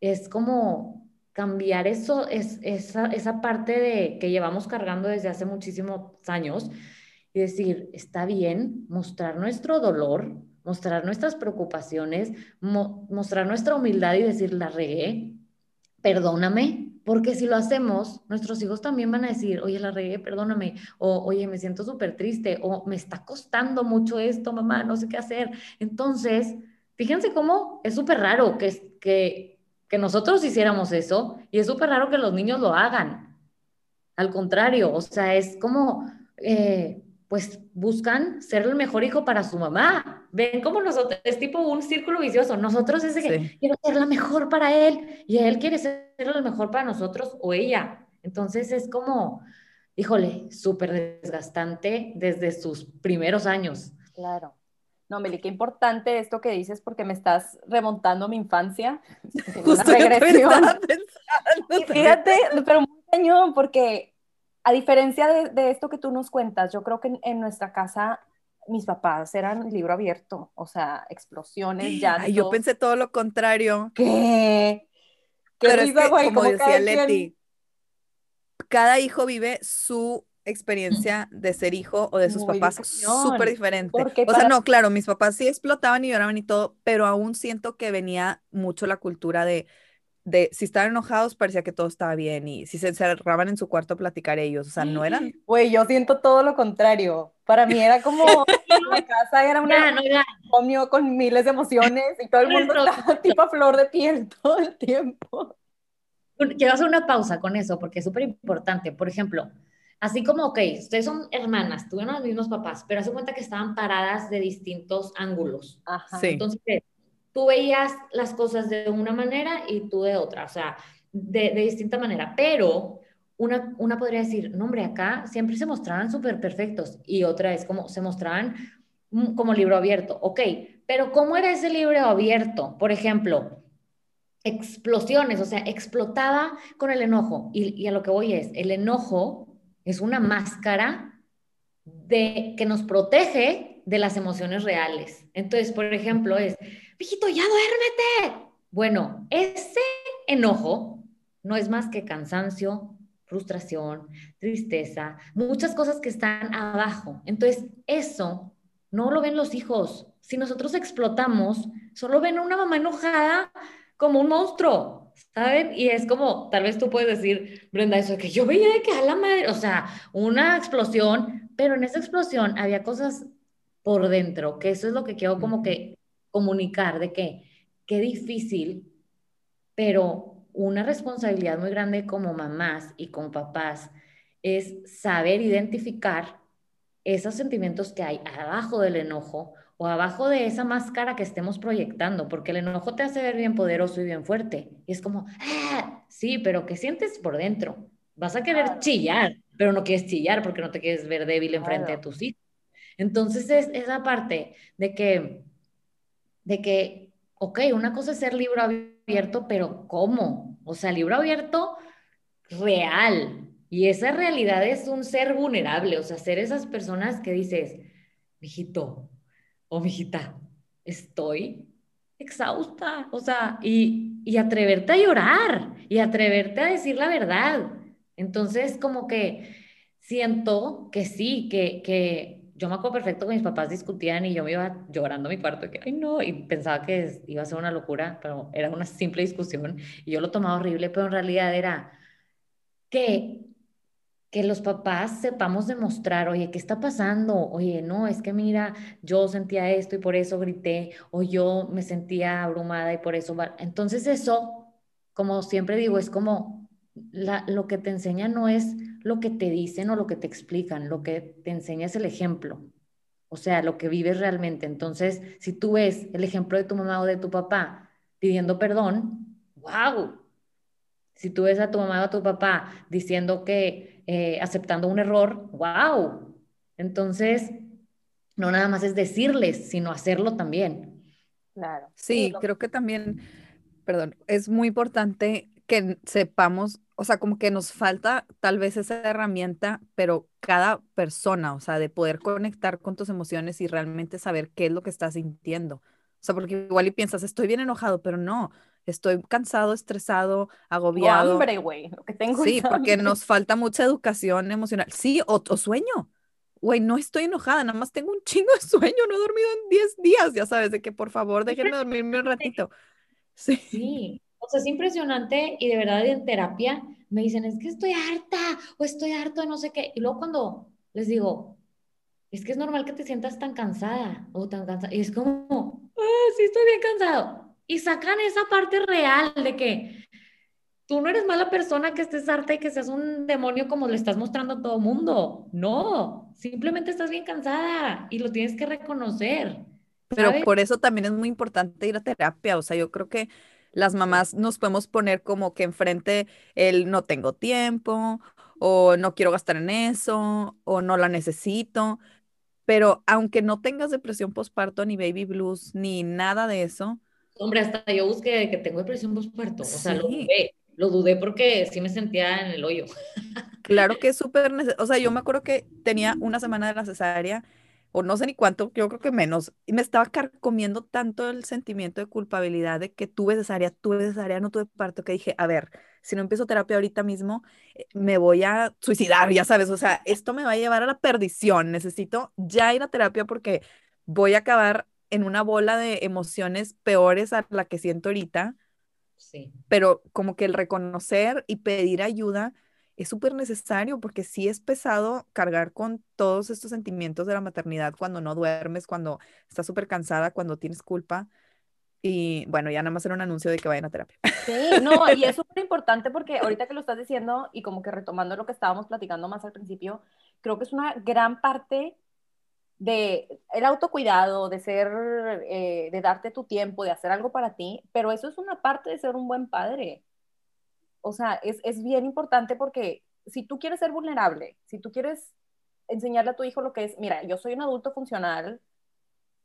es como cambiar eso, es, esa, esa parte de que llevamos cargando desde hace muchísimos años y decir, está bien mostrar nuestro dolor, mostrar nuestras preocupaciones, mostrar nuestra humildad y decir, la regué, perdóname, porque si lo hacemos, nuestros hijos también van a decir, oye, la regué, perdóname, o oye, me siento súper triste, o me está costando mucho esto, mamá, no sé qué hacer. Entonces, fíjense cómo es súper raro que, que, que nosotros hiciéramos eso y es súper raro que los niños lo hagan. Al contrario, o sea, es como... Eh, pues buscan ser el mejor hijo para su mamá. Ven como nosotros, es tipo un círculo vicioso. Nosotros es que quiero ser la mejor para él y él quiere ser el mejor para nosotros o ella. Entonces es como, híjole, súper desgastante desde sus primeros años. Claro. No, Meli, qué importante esto que dices porque me estás remontando a mi infancia. Justo una regresión. Y fíjate, pero muy cañón porque a diferencia de, esto que tú nos cuentas, yo creo que en, nuestra casa mis papás eran libro abierto, o sea, explosiones, ya. yo pensé todo lo contrario. ¿Qué? ¿Qué Pero es que, como decía Leti, cada hijo vive su experiencia de ser hijo o de sus papás súper diferente. O sea, no, claro, mis papás sí explotaban y lloraban y todo, pero aún siento que venía mucho la cultura de de si estaban enojados parecía que todo estaba bien y si se encerraban en su cuarto a platicar ellos, o sea, no eran... Güey, yo siento todo lo contrario. Para mí era como la casa era una comio con miles de emociones y todo el mundo estaba tipo a flor de piel todo el tiempo. Quiero hacer una pausa con eso porque es súper importante. Por ejemplo, así como, ok, ustedes son hermanas, tuvieron los mismos papás, pero hace cuenta que estaban paradas de distintos ángulos. Ajá. Sí. Entonces, tú veías las cosas de una manera y tú de otra, o sea, de, distinta manera, pero una, una podría decir, no hombre, acá siempre se mostraban súper perfectos y otra es como se mostraban como libro abierto, ok, pero ¿cómo era ese libro abierto? Por ejemplo, explosiones, o sea, explotaba con el enojo y, a lo que voy es, el enojo es una máscara de, que nos protege de las emociones reales. Entonces, por ejemplo, es, Vijito, ya duérmete. Bueno, ese enojo no es más que cansancio, frustración, tristeza, muchas cosas que están abajo. Entonces, eso no lo ven los hijos. Si nosotros explotamos, solo ven a una mamá enojada como un monstruo, ¿saben? Y es como, tal vez tú puedes decir, Brenda, eso que yo veía de que a la madre, o sea, una explosión, pero en esa explosión había cosas por dentro, que eso es lo que quiero como que comunicar de que qué difícil, pero una responsabilidad muy grande como mamás y como papás es saber identificar esos sentimientos que hay abajo del enojo o abajo de esa máscara que estemos proyectando, porque el enojo te hace ver bien poderoso y bien fuerte. Y es como, ah, sí, pero ¿qué sientes por dentro? Vas a querer chillar, pero no quieres chillar porque no te quieres ver débil enfrente de tus hijos. Entonces es esa parte de que de que, ok, una cosa es ser libro abierto, pero ¿cómo? O sea, libro abierto real, Y esa realidad es un ser vulnerable, o sea, ser esas personas que dices, mijito o mijita, estoy exhausta, o sea, y, y atreverte a llorar y atreverte a decir la verdad. Entonces, como que siento que sí, que, que yo me acuerdo perfecto que mis papás discutían y yo me iba llorando a mi cuarto, que, ay no, y pensaba que iba a ser una locura, pero era una simple discusión y yo lo tomaba horrible, pero en realidad era que, que los papás sepamos demostrar, oye, ¿qué está pasando? Oye, no, es que mira, yo sentía esto y por eso grité, o yo me sentía abrumada y por eso, entonces eso, como siempre digo, es como lo que te enseña no es lo que te dicen o lo que te explican, lo que te enseña es el ejemplo, o sea, lo que vives realmente. Entonces, si tú ves el ejemplo de tu mamá o de tu papá pidiendo perdón, wow. Si tú ves a tu mamá o a tu papá diciendo que eh, aceptando un error, wow. Entonces, no nada más es decirles, sino hacerlo también. Claro. Sí, creo que también, perdón, es muy importante que sepamos o sea, como que nos falta tal vez esa herramienta, pero cada persona, o sea, de poder conectar con tus emociones y realmente saber qué es lo que estás sintiendo. O sea, porque igual y piensas, estoy bien enojado, pero no, estoy cansado, estresado, agobiado. O hambre, güey, lo que tengo. Sí, porque nos falta mucha educación emocional. Sí, o, sueño. Güey, no estoy enojada, nada más tengo un chingo de sueño, no he dormido en 10 días, ya sabes, de que por favor déjenme dormirme un ratito. Sí. sí. O sea, es impresionante y de verdad en terapia me dicen, es que estoy harta o estoy harto de no sé qué. Y luego cuando les digo, es que es normal que te sientas tan cansada o tan cansada. Y es como, ah, sí, estoy bien cansado. Y sacan esa parte real de que tú no eres mala persona que estés harta y que seas un demonio como le estás mostrando a todo mundo. No, simplemente estás bien cansada y lo tienes que reconocer. Pero por eso también es muy importante ir a terapia. O sea, yo creo que las mamás nos podemos poner como que enfrente el no tengo tiempo o no quiero gastar en eso o no la necesito. Pero aunque no tengas depresión postparto ni baby blues ni nada de eso. Hombre, hasta yo busqué que tengo depresión postparto. O sea, lo dudé. Lo dudé porque sí me sentía en el hoyo. Claro que es súper necesario. O sea, yo me acuerdo que tenía una semana de la cesárea o no sé ni cuánto, yo creo que menos, y me estaba comiendo tanto el sentimiento de culpabilidad de que tuve cesárea, tuve cesárea, no tuve parto, que dije, a ver, si no empiezo terapia ahorita mismo, eh, me voy a suicidar, ya sabes, o sea, esto me va a llevar a la perdición, necesito ya ir a terapia porque voy a acabar en una bola de emociones peores a la que siento ahorita. Sí. Pero como que el reconocer y pedir ayuda es súper necesario porque sí es pesado cargar con todos estos sentimientos de la maternidad cuando no duermes, cuando estás súper cansada, cuando tienes culpa. Y bueno, ya nada más era un anuncio de que vayan a terapia. Sí, no, y es súper importante porque ahorita que lo estás diciendo y como que retomando lo que estábamos platicando más al principio, creo que es una gran parte de el autocuidado, de ser, eh, de darte tu tiempo, de hacer algo para ti, pero eso es una parte de ser un buen padre o sea, es, es bien importante porque si tú quieres ser vulnerable, si tú quieres enseñarle a tu hijo lo que es, mira, yo soy un adulto funcional,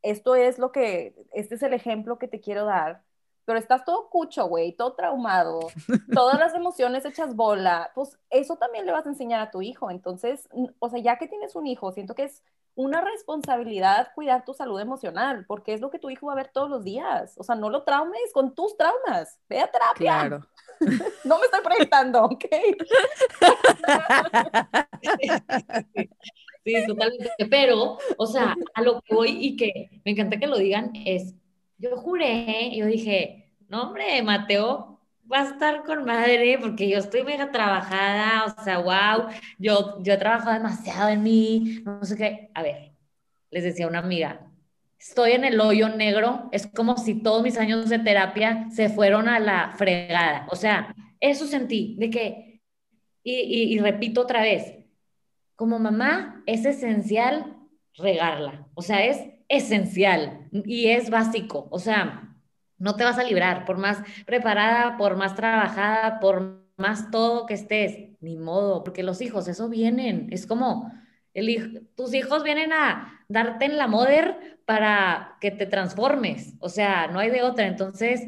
esto es lo que, este es el ejemplo que te quiero dar, pero estás todo cucho, güey, todo traumado, todas las emociones hechas bola, pues eso también le vas a enseñar a tu hijo. Entonces, o sea, ya que tienes un hijo, siento que es una responsabilidad cuidar tu salud emocional, porque es lo que tu hijo va a ver todos los días. O sea, no lo traumes con tus traumas, ve a terapia. Claro. no me estoy proyectando, ¿ok? Sí, totalmente. Pero, o sea, a lo que voy y que me encanta que lo digan es, yo juré, yo dije, no, hombre, Mateo va a estar con madre porque yo estoy mega trabajada, o sea, wow, yo, yo he trabajado demasiado en mí, no sé qué. A ver, les decía una amiga, estoy en el hoyo negro, es como si todos mis años de terapia se fueron a la fregada. O sea, eso sentí, de que, y, y, repito otra vez, como mamá es esencial regarla, o sea, es esencial y es básico, o sea, no te vas a librar, por más preparada, por más trabajada, por más todo que estés, ni modo, porque los hijos, eso vienen, es como, el, tus hijos vienen a darte en la moder para que te transformes, o sea, no hay de otra, entonces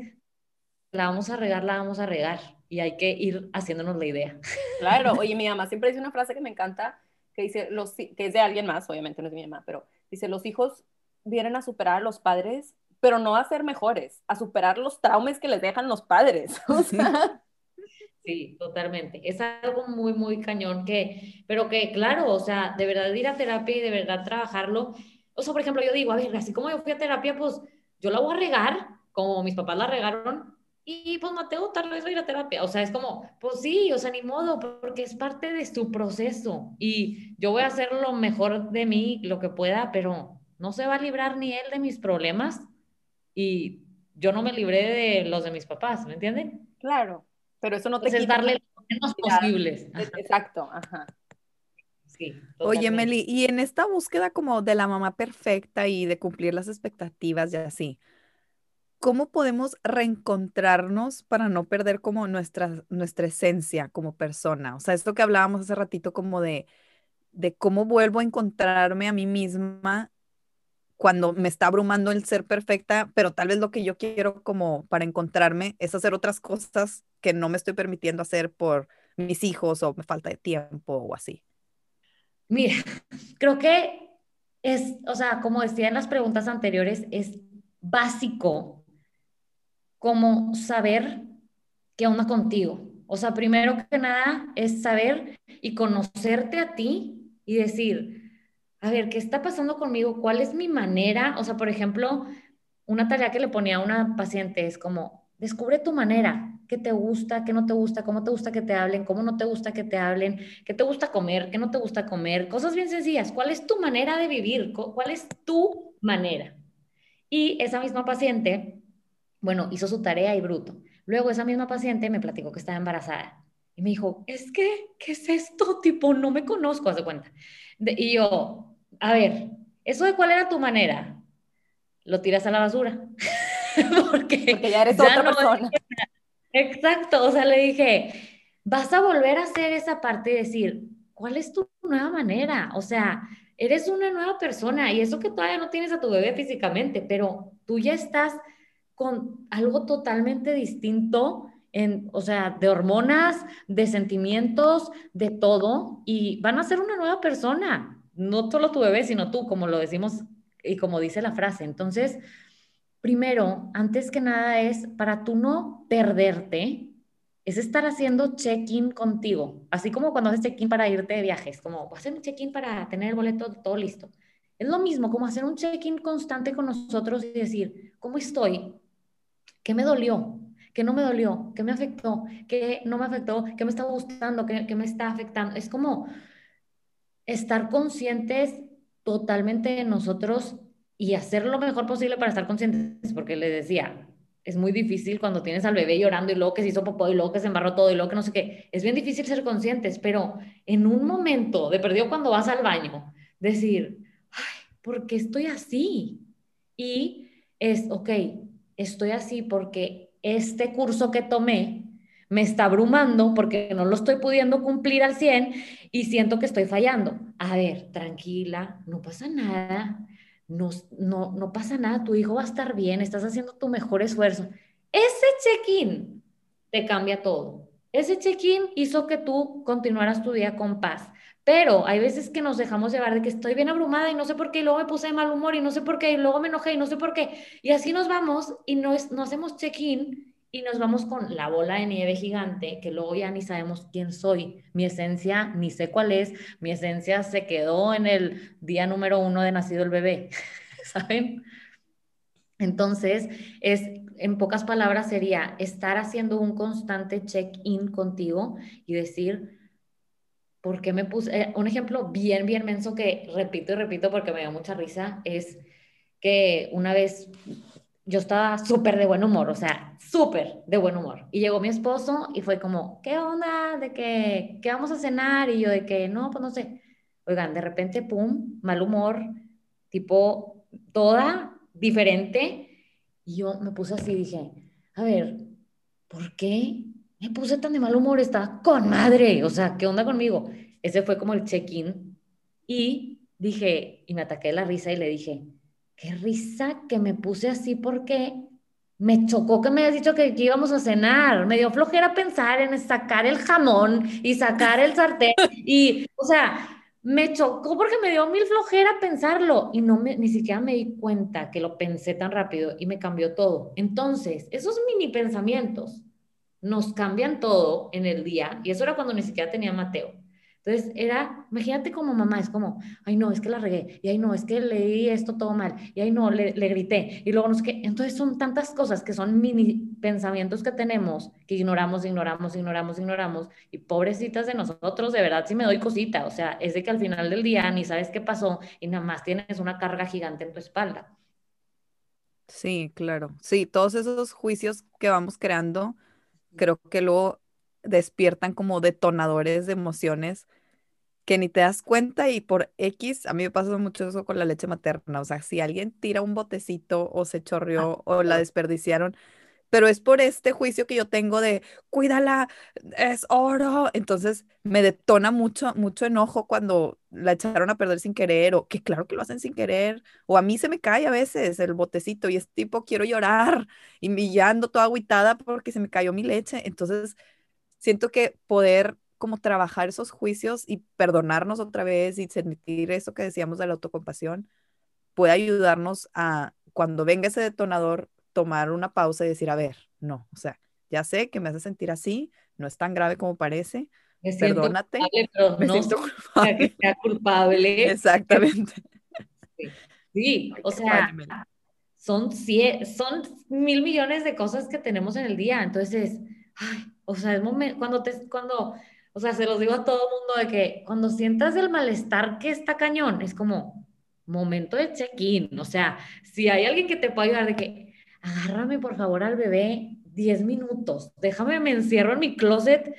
la vamos a regar, la vamos a regar. y hay que ir haciéndonos la idea. Claro, oye, mi mamá siempre dice una frase que me encanta, que dice, los, que es de alguien más, obviamente no es de mi mamá, pero dice, los hijos vienen a superar a los padres, pero no a ser mejores, a superar los traumas que les dejan los padres. Sí, totalmente. Es algo muy, muy cañón que, pero que claro, o sea, de verdad ir a terapia y de verdad trabajarlo. O sea, por ejemplo, yo digo, a ver, así como yo fui a terapia, pues yo la voy a regar, como mis papás la regaron, y pues Mateo tal vez va a ir a terapia. O sea, es como, pues sí, o sea, ni modo, porque es parte de su proceso. Y yo voy a hacer lo mejor de mí, lo que pueda, pero no se va a librar ni él de mis problemas y yo no me libré de los de mis papás, ¿me entienden? Claro, pero eso no te Entonces, darle los menos posibles. Exacto, ajá. Sí, Oye. Meli, y en esta búsqueda como de la mamá perfecta y de cumplir las expectativas y así, ¿cómo podemos reencontrarnos para no perder como nuestra, nuestra esencia como persona? O sea, esto que hablábamos hace ratito como de, de cómo vuelvo a encontrarme a mí misma cuando me está abrumando el ser perfecta, pero tal vez lo que yo quiero como para encontrarme es hacer otras cosas que no me estoy permitiendo hacer por mis hijos o me falta de tiempo o así. Mira, creo que es, o sea, como decía en las preguntas anteriores, es básico como saber qué onda contigo. O sea, primero que nada es saber y conocerte a ti y decir, a ver, ¿qué está pasando conmigo? ¿Cuál es mi manera? O sea, por ejemplo, una tarea que le ponía a una paciente es como, descubre tu manera, qué te gusta, qué no te gusta, cómo te gusta que te hablen, cómo no te gusta que te hablen, qué te gusta comer, qué no te gusta comer, cosas bien sencillas. ¿Cuál es tu manera de vivir? ¿Cuál es tu manera? Y esa misma paciente, bueno, hizo su tarea y bruto. Luego esa misma paciente me platicó que estaba embarazada y me dijo, es que, ¿qué es esto? Tipo, no me conozco, haz de cuenta. De, y yo, a ver, ¿eso de cuál era tu manera? Lo tiras a la basura. Porque, Porque, ya eres ya otra no persona. Exacto, o sea, le dije, vas a volver a hacer esa parte y decir, ¿cuál es tu nueva manera? O sea, eres una nueva persona y eso que todavía no tienes a tu bebé físicamente, pero tú ya estás con algo totalmente distinto, en, o sea, de hormonas, de sentimientos, de todo, y van a ser una nueva persona, no solo tu bebé, sino tú, como lo decimos y como dice la frase. Entonces, primero, antes que nada es para tú no perderte, es estar haciendo check-in contigo, así como cuando haces check-in para irte de viajes, como hacer un check-in para tener el boleto todo listo. Es lo mismo como hacer un check-in constante con nosotros y decir, ¿cómo estoy? ¿Qué me dolió? ¿Qué no me dolió? ¿Qué me afectó? ¿Qué no me afectó? ¿Qué me está gustando? ¿Qué, qué me está afectando? Es como estar conscientes totalmente de nosotros y hacer lo mejor posible para estar conscientes, porque les decía, es muy difícil cuando tienes al bebé llorando y luego que se hizo popó y luego que se embarró todo y luego que no sé qué. Es bien difícil ser conscientes, pero en un momento, de perdido cuando vas al baño, decir, ay, ¿por qué estoy así? Y es, ok, estoy así porque este curso que tomé me está abrumando porque no lo estoy pudiendo cumplir al 100 y siento que estoy fallando. A ver, tranquila, no pasa nada, no, no, no pasa nada, tu hijo va a estar bien, estás haciendo tu mejor esfuerzo. Ese check-in te cambia todo. Ese check-in hizo que tú continuaras tu día con paz. Pero hay veces que nos dejamos llevar de que estoy bien abrumada y no sé por qué, y luego me puse de mal humor y no sé por qué, y luego me enojé y no sé por qué. Y así nos vamos y no, es, no hacemos check-in y nos vamos con la bola de nieve gigante, que luego ya ni sabemos quién soy. Mi esencia ni sé cuál es, mi esencia se quedó en el día número uno de nacido el bebé, ¿saben? Entonces, es, en pocas palabras sería estar haciendo un constante check-in contigo y decir, ¿por qué me puse? Eh, un ejemplo bien, bien menso que repito y repito porque me da mucha risa es que una vez yo estaba súper de buen humor, o sea, súper de buen humor. Y llegó mi esposo y fue como, ¿qué onda? ¿De que, qué vamos a cenar? Y yo de que, no, pues no sé. Oigan, de repente, pum, mal humor, tipo, toda diferente. Y yo me puse así dije, a ver, ¿por qué me puse tan de mal humor? Estaba con madre, o sea, ¿qué onda conmigo? Ese fue como el check-in. Y dije, y me ataqué la risa y le dije, qué risa que me puse así porque me chocó que me hayas dicho que, que, íbamos a cenar. Me dio flojera pensar en sacar el jamón y sacar el sartén. Y, o sea, me chocó porque me dio mil flojera pensarlo y no me, ni siquiera me di cuenta que lo pensé tan rápido y me cambió todo. Entonces, esos mini pensamientos nos cambian todo en el día y eso era cuando ni siquiera tenía Mateo. Entonces era, imagínate como mamá, es como, ay no, es que la regué, y ay no, es que leí esto todo mal, y ay no, le, le grité, y luego no sé qué. Entonces son tantas cosas que son mini pensamientos que tenemos que ignoramos, ignoramos, ignoramos, ignoramos, y pobrecitas de nosotros, de verdad sí me doy cosita, o sea, es de que al final del día ni sabes qué pasó y nada más tienes una carga gigante en tu espalda. Sí, claro. Sí, todos esos juicios que vamos creando, creo que luego despiertan como detonadores de emociones que ni te das cuenta y por X, a mí me pasa mucho eso con la leche materna, o sea, si alguien tira un botecito o se chorreó o la desperdiciaron, pero es por este juicio que yo tengo de cuídala, es oro, entonces me detona mucho, mucho enojo cuando la echaron a perder sin querer o que claro que lo hacen sin querer, o a mí se me cae a veces el botecito y es tipo quiero llorar y millando toda agüitada porque se me cayó mi leche, entonces siento que poder como trabajar esos juicios y perdonarnos otra vez y sentir eso que decíamos de la autocompasión puede ayudarnos a cuando venga ese detonador tomar una pausa y decir, a ver, no, o sea, ya sé que me hace sentir así, no es tan grave como parece, me perdónate. Culpable, pero me no siento culpable. Que sea culpable. Exactamente. Sí, sí. o sea, son, son mil millones de cosas que tenemos en el día, entonces, ay, o sea, es momento, cuando, te, cuando, o sea, se los digo a todo mundo de que cuando sientas el malestar que está cañón, es como momento de check-in, o sea, si hay alguien que te pueda ayudar de que, agárrame por favor al bebé 10 minutos, déjame, me encierro en mi closet,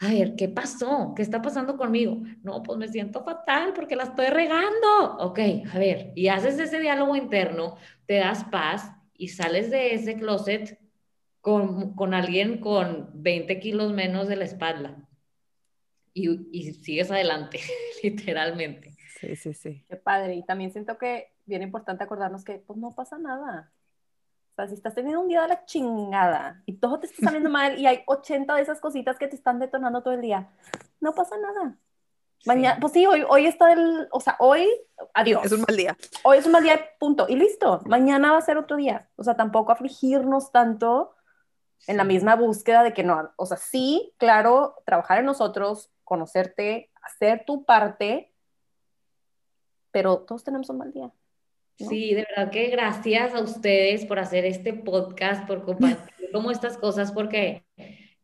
a ver, ¿qué pasó? ¿Qué está pasando conmigo? No, pues me siento fatal porque la estoy regando. Ok, a ver, y haces ese diálogo interno, te das paz y sales de ese closet con, con alguien con 20 kilos menos de la espalda. Y, y sigues adelante, literalmente. Sí, sí, sí. Qué padre. Y también siento que viene importante acordarnos que pues no pasa nada. O sea, si estás teniendo un día de la chingada y todo te está saliendo mal y hay 80 de esas cositas que te están detonando todo el día, no pasa nada. Mañana, pues sí, hoy, hoy está el, o sea, hoy, adiós. Es un mal día. Hoy es un mal día, punto. Y listo. Mañana va a ser otro día. O sea, tampoco afligirnos tanto en la misma búsqueda de que no, o sea, sí, claro, trabajar en nosotros, conocerte, hacer tu parte, pero todos tenemos un mal día. Sí, de verdad que gracias a ustedes por hacer este podcast, por compartir como estas cosas, porque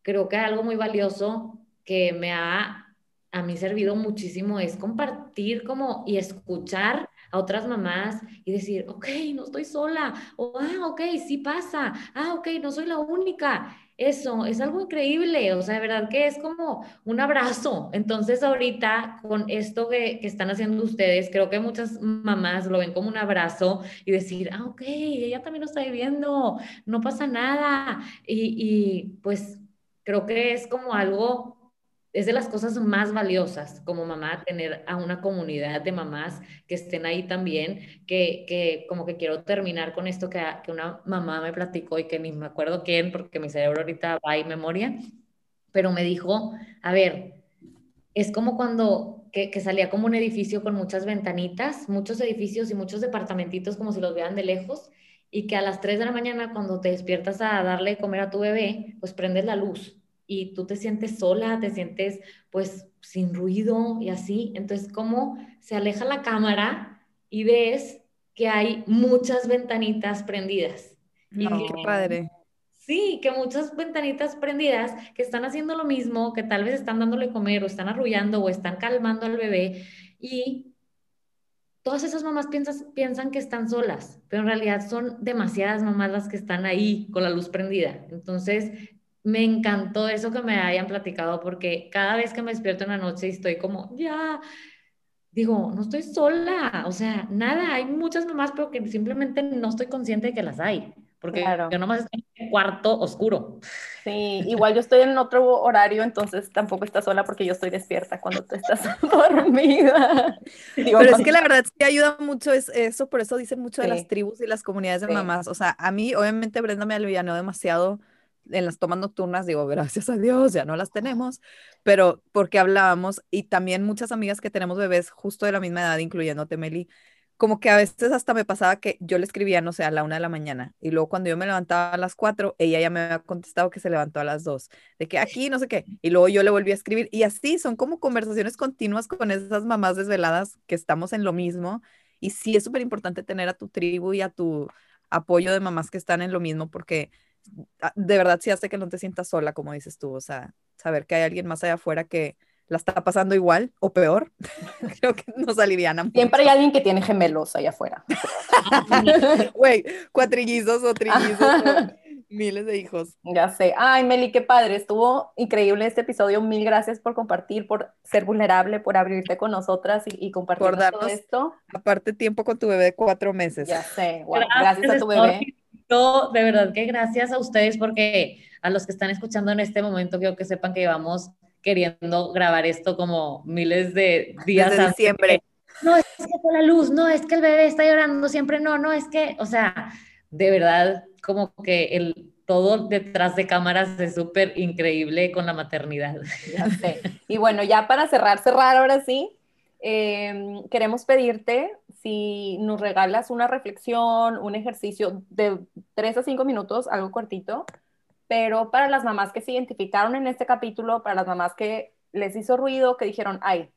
creo que algo muy valioso que me ha a mí servido muchísimo es compartir como y escuchar a otras mamás y decir, ok, no estoy sola, o ah, ok, sí pasa, ah, ok, no soy la única. Eso es algo increíble, o sea, de verdad que es como un abrazo. Entonces, ahorita con esto que, que, están haciendo ustedes, creo que muchas mamás lo ven como un abrazo y decir, ah, ok, ella también lo está viviendo, no pasa nada. Y, y pues creo que es como algo es de las cosas más valiosas como mamá tener a una comunidad de mamás que estén ahí también, que, que como que quiero terminar con esto que, que, una mamá me platicó y que ni me acuerdo quién, porque mi cerebro ahorita va en memoria, pero me dijo, a ver, es como cuando que, que, salía como un edificio con muchas ventanitas, muchos edificios y muchos departamentitos como si los vean de lejos, y que a las 3 de la mañana cuando te despiertas a darle de comer a tu bebé, pues prendes la luz y tú te sientes sola, te sientes pues sin ruido y así. Entonces, ¿cómo se aleja la cámara y ves que hay muchas ventanitas prendidas? Y qué padre. Sí, que muchas ventanitas prendidas que están haciendo lo mismo, que tal vez están dándole comer o están arrullando o están calmando al bebé y todas esas mamás piensan, piensan que están solas, pero en realidad son demasiadas mamás las que están ahí con la luz prendida. Entonces, me encantó eso que me hayan platicado porque cada vez que me despierto en la noche estoy como, ya, digo, no estoy sola, o sea, nada, hay muchas mamás, pero que simplemente no estoy consciente de que las hay, porque yo nomás estoy en cuarto oscuro. Sí, igual yo estoy en otro horario, entonces tampoco estás sola porque yo estoy despierta cuando tú estás dormida. Pero es que la verdad sí ayuda mucho es eso, por eso dicen mucho de las tribus y las comunidades de mamás. O sea, a mí obviamente Brenda me alivianó demasiado en las tomas nocturnas, digo, gracias a Dios, ya no las tenemos, pero porque hablábamos y también muchas amigas que tenemos bebés justo de la misma edad, incluyéndote, Meli, como que a veces hasta me pasaba que yo le escribía, no sé, a la una de la mañana y luego cuando yo me levantaba a las cuatro, ella ya me había contestado que se levantó a las dos, de que aquí no sé qué, y luego yo le volví a escribir y así son como conversaciones continuas con esas mamás desveladas que estamos en lo mismo y sí es súper importante tener a tu tribu y a tu apoyo de mamás que están en lo mismo porque de verdad sí hace que no te sientas sola, como dices tú, o sea, saber que hay alguien más allá afuera que la está pasando igual o peor, creo que nos aliviana. Siempre hay alguien que tiene gemelos allá afuera. Güey, cuatrillizos o trillizos, miles de hijos. Ya sé. Ay, Meli, qué padre. Estuvo increíble este episodio. Mil gracias por compartir, por ser vulnerable, por abrirte con nosotras y, compartir todo esto. Aparte, tiempo con tu bebé de cuatro meses. Ya sé. gracias, a tu bebé. De verdad que gracias a ustedes porque a los que están escuchando en este momento, quiero que sepan que llevamos queriendo grabar esto como miles de días Desde diciembre. No, es que fue la luz, no, es que el bebé está llorando siempre, no, no, es que, o sea, de verdad, como que el todo detrás de cámaras es súper increíble con la maternidad. Ya sé. Y bueno, ya para cerrar, cerrar ahora sí, em, queremos pedirte si nos regalas una reflexión, un ejercicio de tres a cinco minutos, algo cortito, pero para las mamás que se identificaron en este capítulo, para las mamás que les hizo ruido, que dijeron, ay,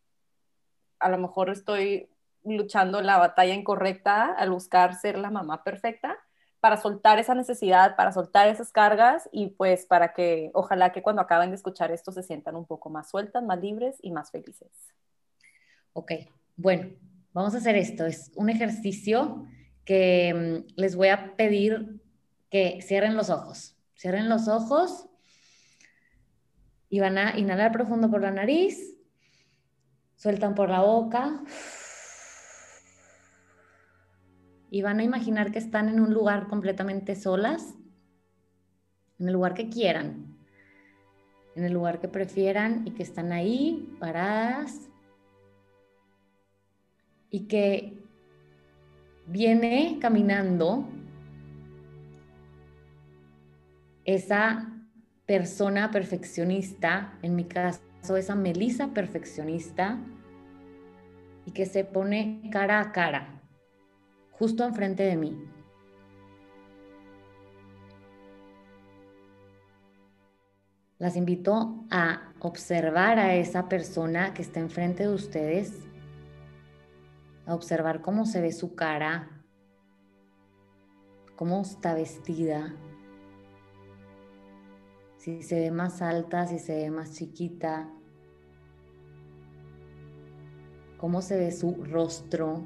a lo mejor estoy luchando la batalla incorrecta al buscar ser la mamá perfecta, para soltar esa necesidad, para soltar esas cargas y pues para que ojalá que cuando acaben de escuchar esto se sientan un poco más sueltas, más libres y más felices. Ok, bueno, vamos a hacer esto. Es un ejercicio que mm, les voy a pedir que cierren los ojos. Cierren los ojos y van a inhalar profundo por la nariz, sueltan por la boca y van a imaginar que están en un lugar completamente solas, en el lugar que quieran, en el lugar que prefieran y que están ahí paradas y que viene caminando esa persona perfeccionista, en mi caso esa Melisa perfeccionista, y que se pone cara a cara, justo enfrente de mí. Las invito a observar a esa persona que está enfrente de ustedes, a observar cómo se ve su cara, cómo está vestida, si se ve más alta, si se ve más chiquita, cómo se ve su rostro.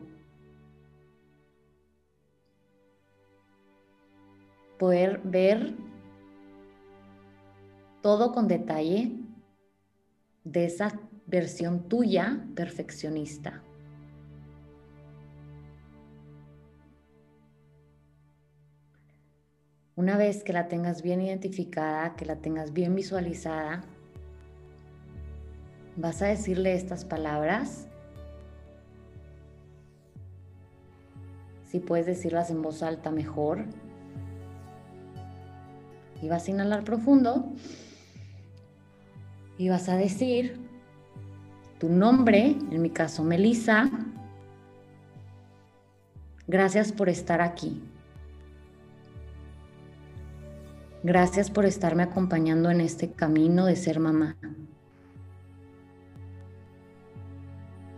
Poder ver todo con detalle de esa versión tuya perfeccionista. Una vez que la tengas bien identificada, que la tengas bien visualizada, vas a decirle estas palabras. Si puedes decirlas en voz alta, mejor. Y vas a inhalar profundo. Y vas a decir tu nombre, en mi caso Melissa. Gracias por estar aquí. Gracias por estarme acompañando en este camino de ser mamá.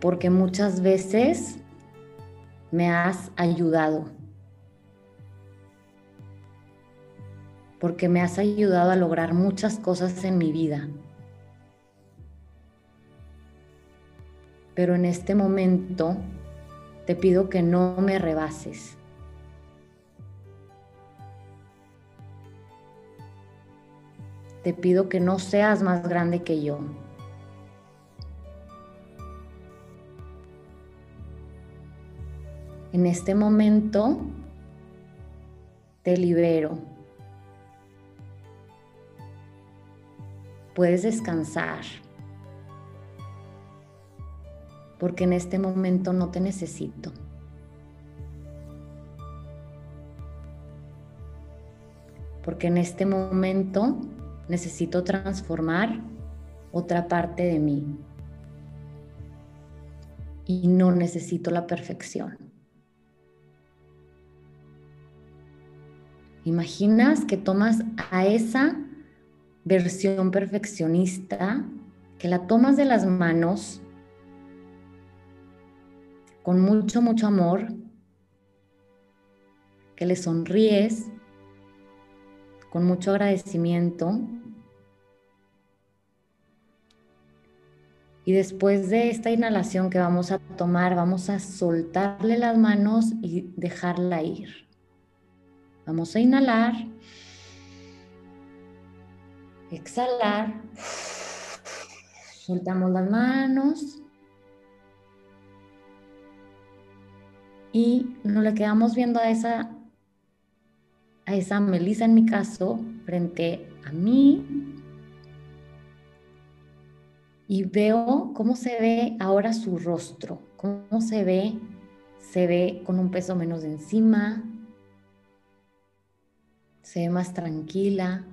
Porque muchas veces me has ayudado. Porque me has ayudado a lograr muchas cosas en mi vida. Pero en este momento te pido que no me rebases te pido que no seas más grande que yo. En este momento te libero puedes descansar, porque en este momento no te necesito. Porque en este momento necesito transformar otra parte de mí. Y no necesito la perfección. Imaginas que tomas a esa versión perfeccionista, que la tomas de las manos con mucho, mucho amor, que le sonríes con mucho agradecimiento. Y después de esta inhalación que vamos a tomar, vamos a soltarle las manos y dejarla ir. Vamos a inhalar, exhalar, soltamos las manos y nos le quedamos viendo a esa, a esa Melissa en mi caso, frente a mí. Y veo cómo se ve ahora su rostro, cómo se ve, se ve con un peso menos encima, se ve más tranquila.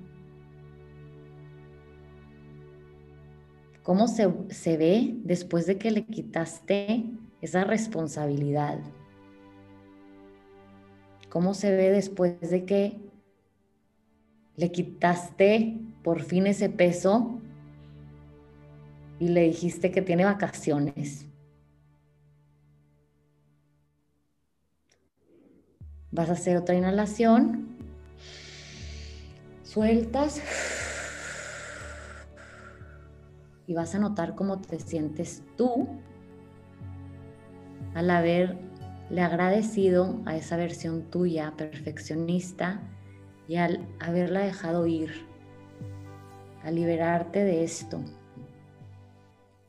¿Cómo se, se ve después de que le quitaste esa responsabilidad? Cómo se ve después de que le quitaste por fin ese peso y le dijiste que tiene vacaciones. Vas a hacer otra inhalación. Sueltas. Y vas a notar cómo te sientes tú al haber le agradecido a esa versión tuya perfeccionista y al haberla dejado ir, al liberarte de esto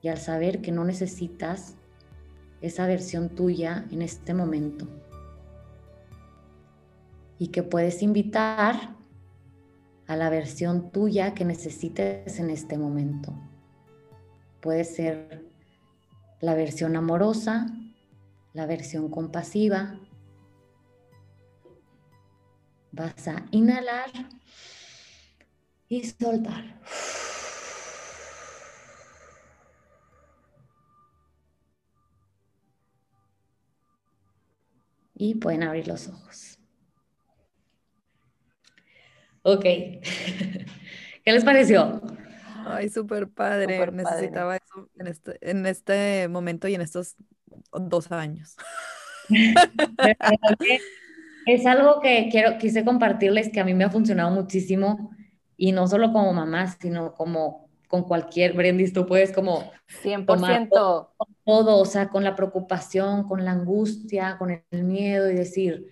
y al saber que no necesitas esa versión tuya en este momento y que puedes invitar a la versión tuya que necesites en este momento. Puede ser la versión amorosa, la versión compasiva. Vas a inhalar y soltar. Y pueden abrir los ojos. Ok. ¿Qué les pareció? Ay, súper padre. Necesitaba eso en este, en este momento y en estos dos años. es algo que quiero, quise compartirles que a mí me ha funcionado muchísimo y no solo como mamá, sino como con cualquier, Brendis, tú puedes como 100% todo, todo, o sea, con la preocupación, con la angustia, con el miedo y decir,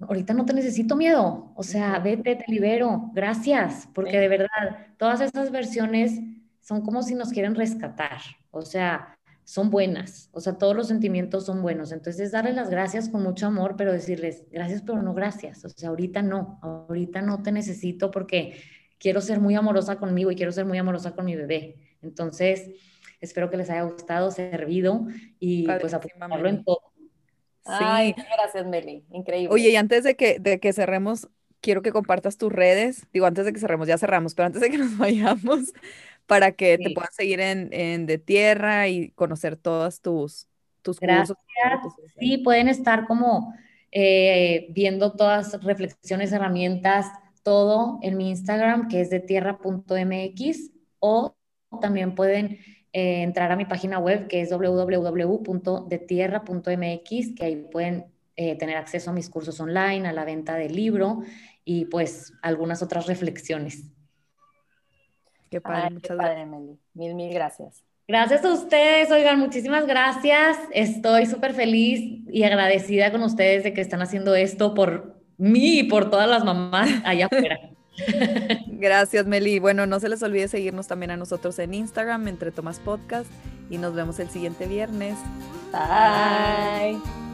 ahorita no te necesito miedo, o sea, vete, te libero, gracias, porque de verdad, todas esas versiones son como si nos quieren rescatar, o sea, son buenas, o sea, todos los sentimientos son buenos. Entonces, darles las gracias con mucho amor, pero decirles, gracias, pero no gracias. O sea, ahorita no, ahorita no te necesito porque quiero ser muy amorosa conmigo y quiero ser muy amorosa con mi bebé. Entonces, espero que les haya gustado, servido y pues apoyarlo en todo. Sí. gracias, Meli. Increíble. Oye, y antes de que, de que cerremos, quiero que compartas tus redes. Digo, antes de que cerremos, ya cerramos, pero antes de que nos vayamos, para que te puedan seguir en, en, De Tierra y conocer todas tus, tus Gracias. Sí, pueden estar como eh, viendo todas reflexiones, herramientas, todo en mi Instagram, que es de tierra.mx, o también pueden eh, entrar a mi página web, que es www.detierra.mx, que ahí pueden eh, tener acceso a mis cursos online, a la venta del libro y pues algunas otras reflexiones. Qué padre, muchas gracias. Mil, mil gracias. Gracias a ustedes, oigan, muchísimas gracias. Estoy súper feliz y agradecida con ustedes de que están haciendo esto por mí y por todas las mamás allá afuera. Gracias, Meli. Bueno, no se les olvide seguirnos también a nosotros en Instagram, Entre Tomas Podcast, y nos vemos el siguiente viernes. Bye.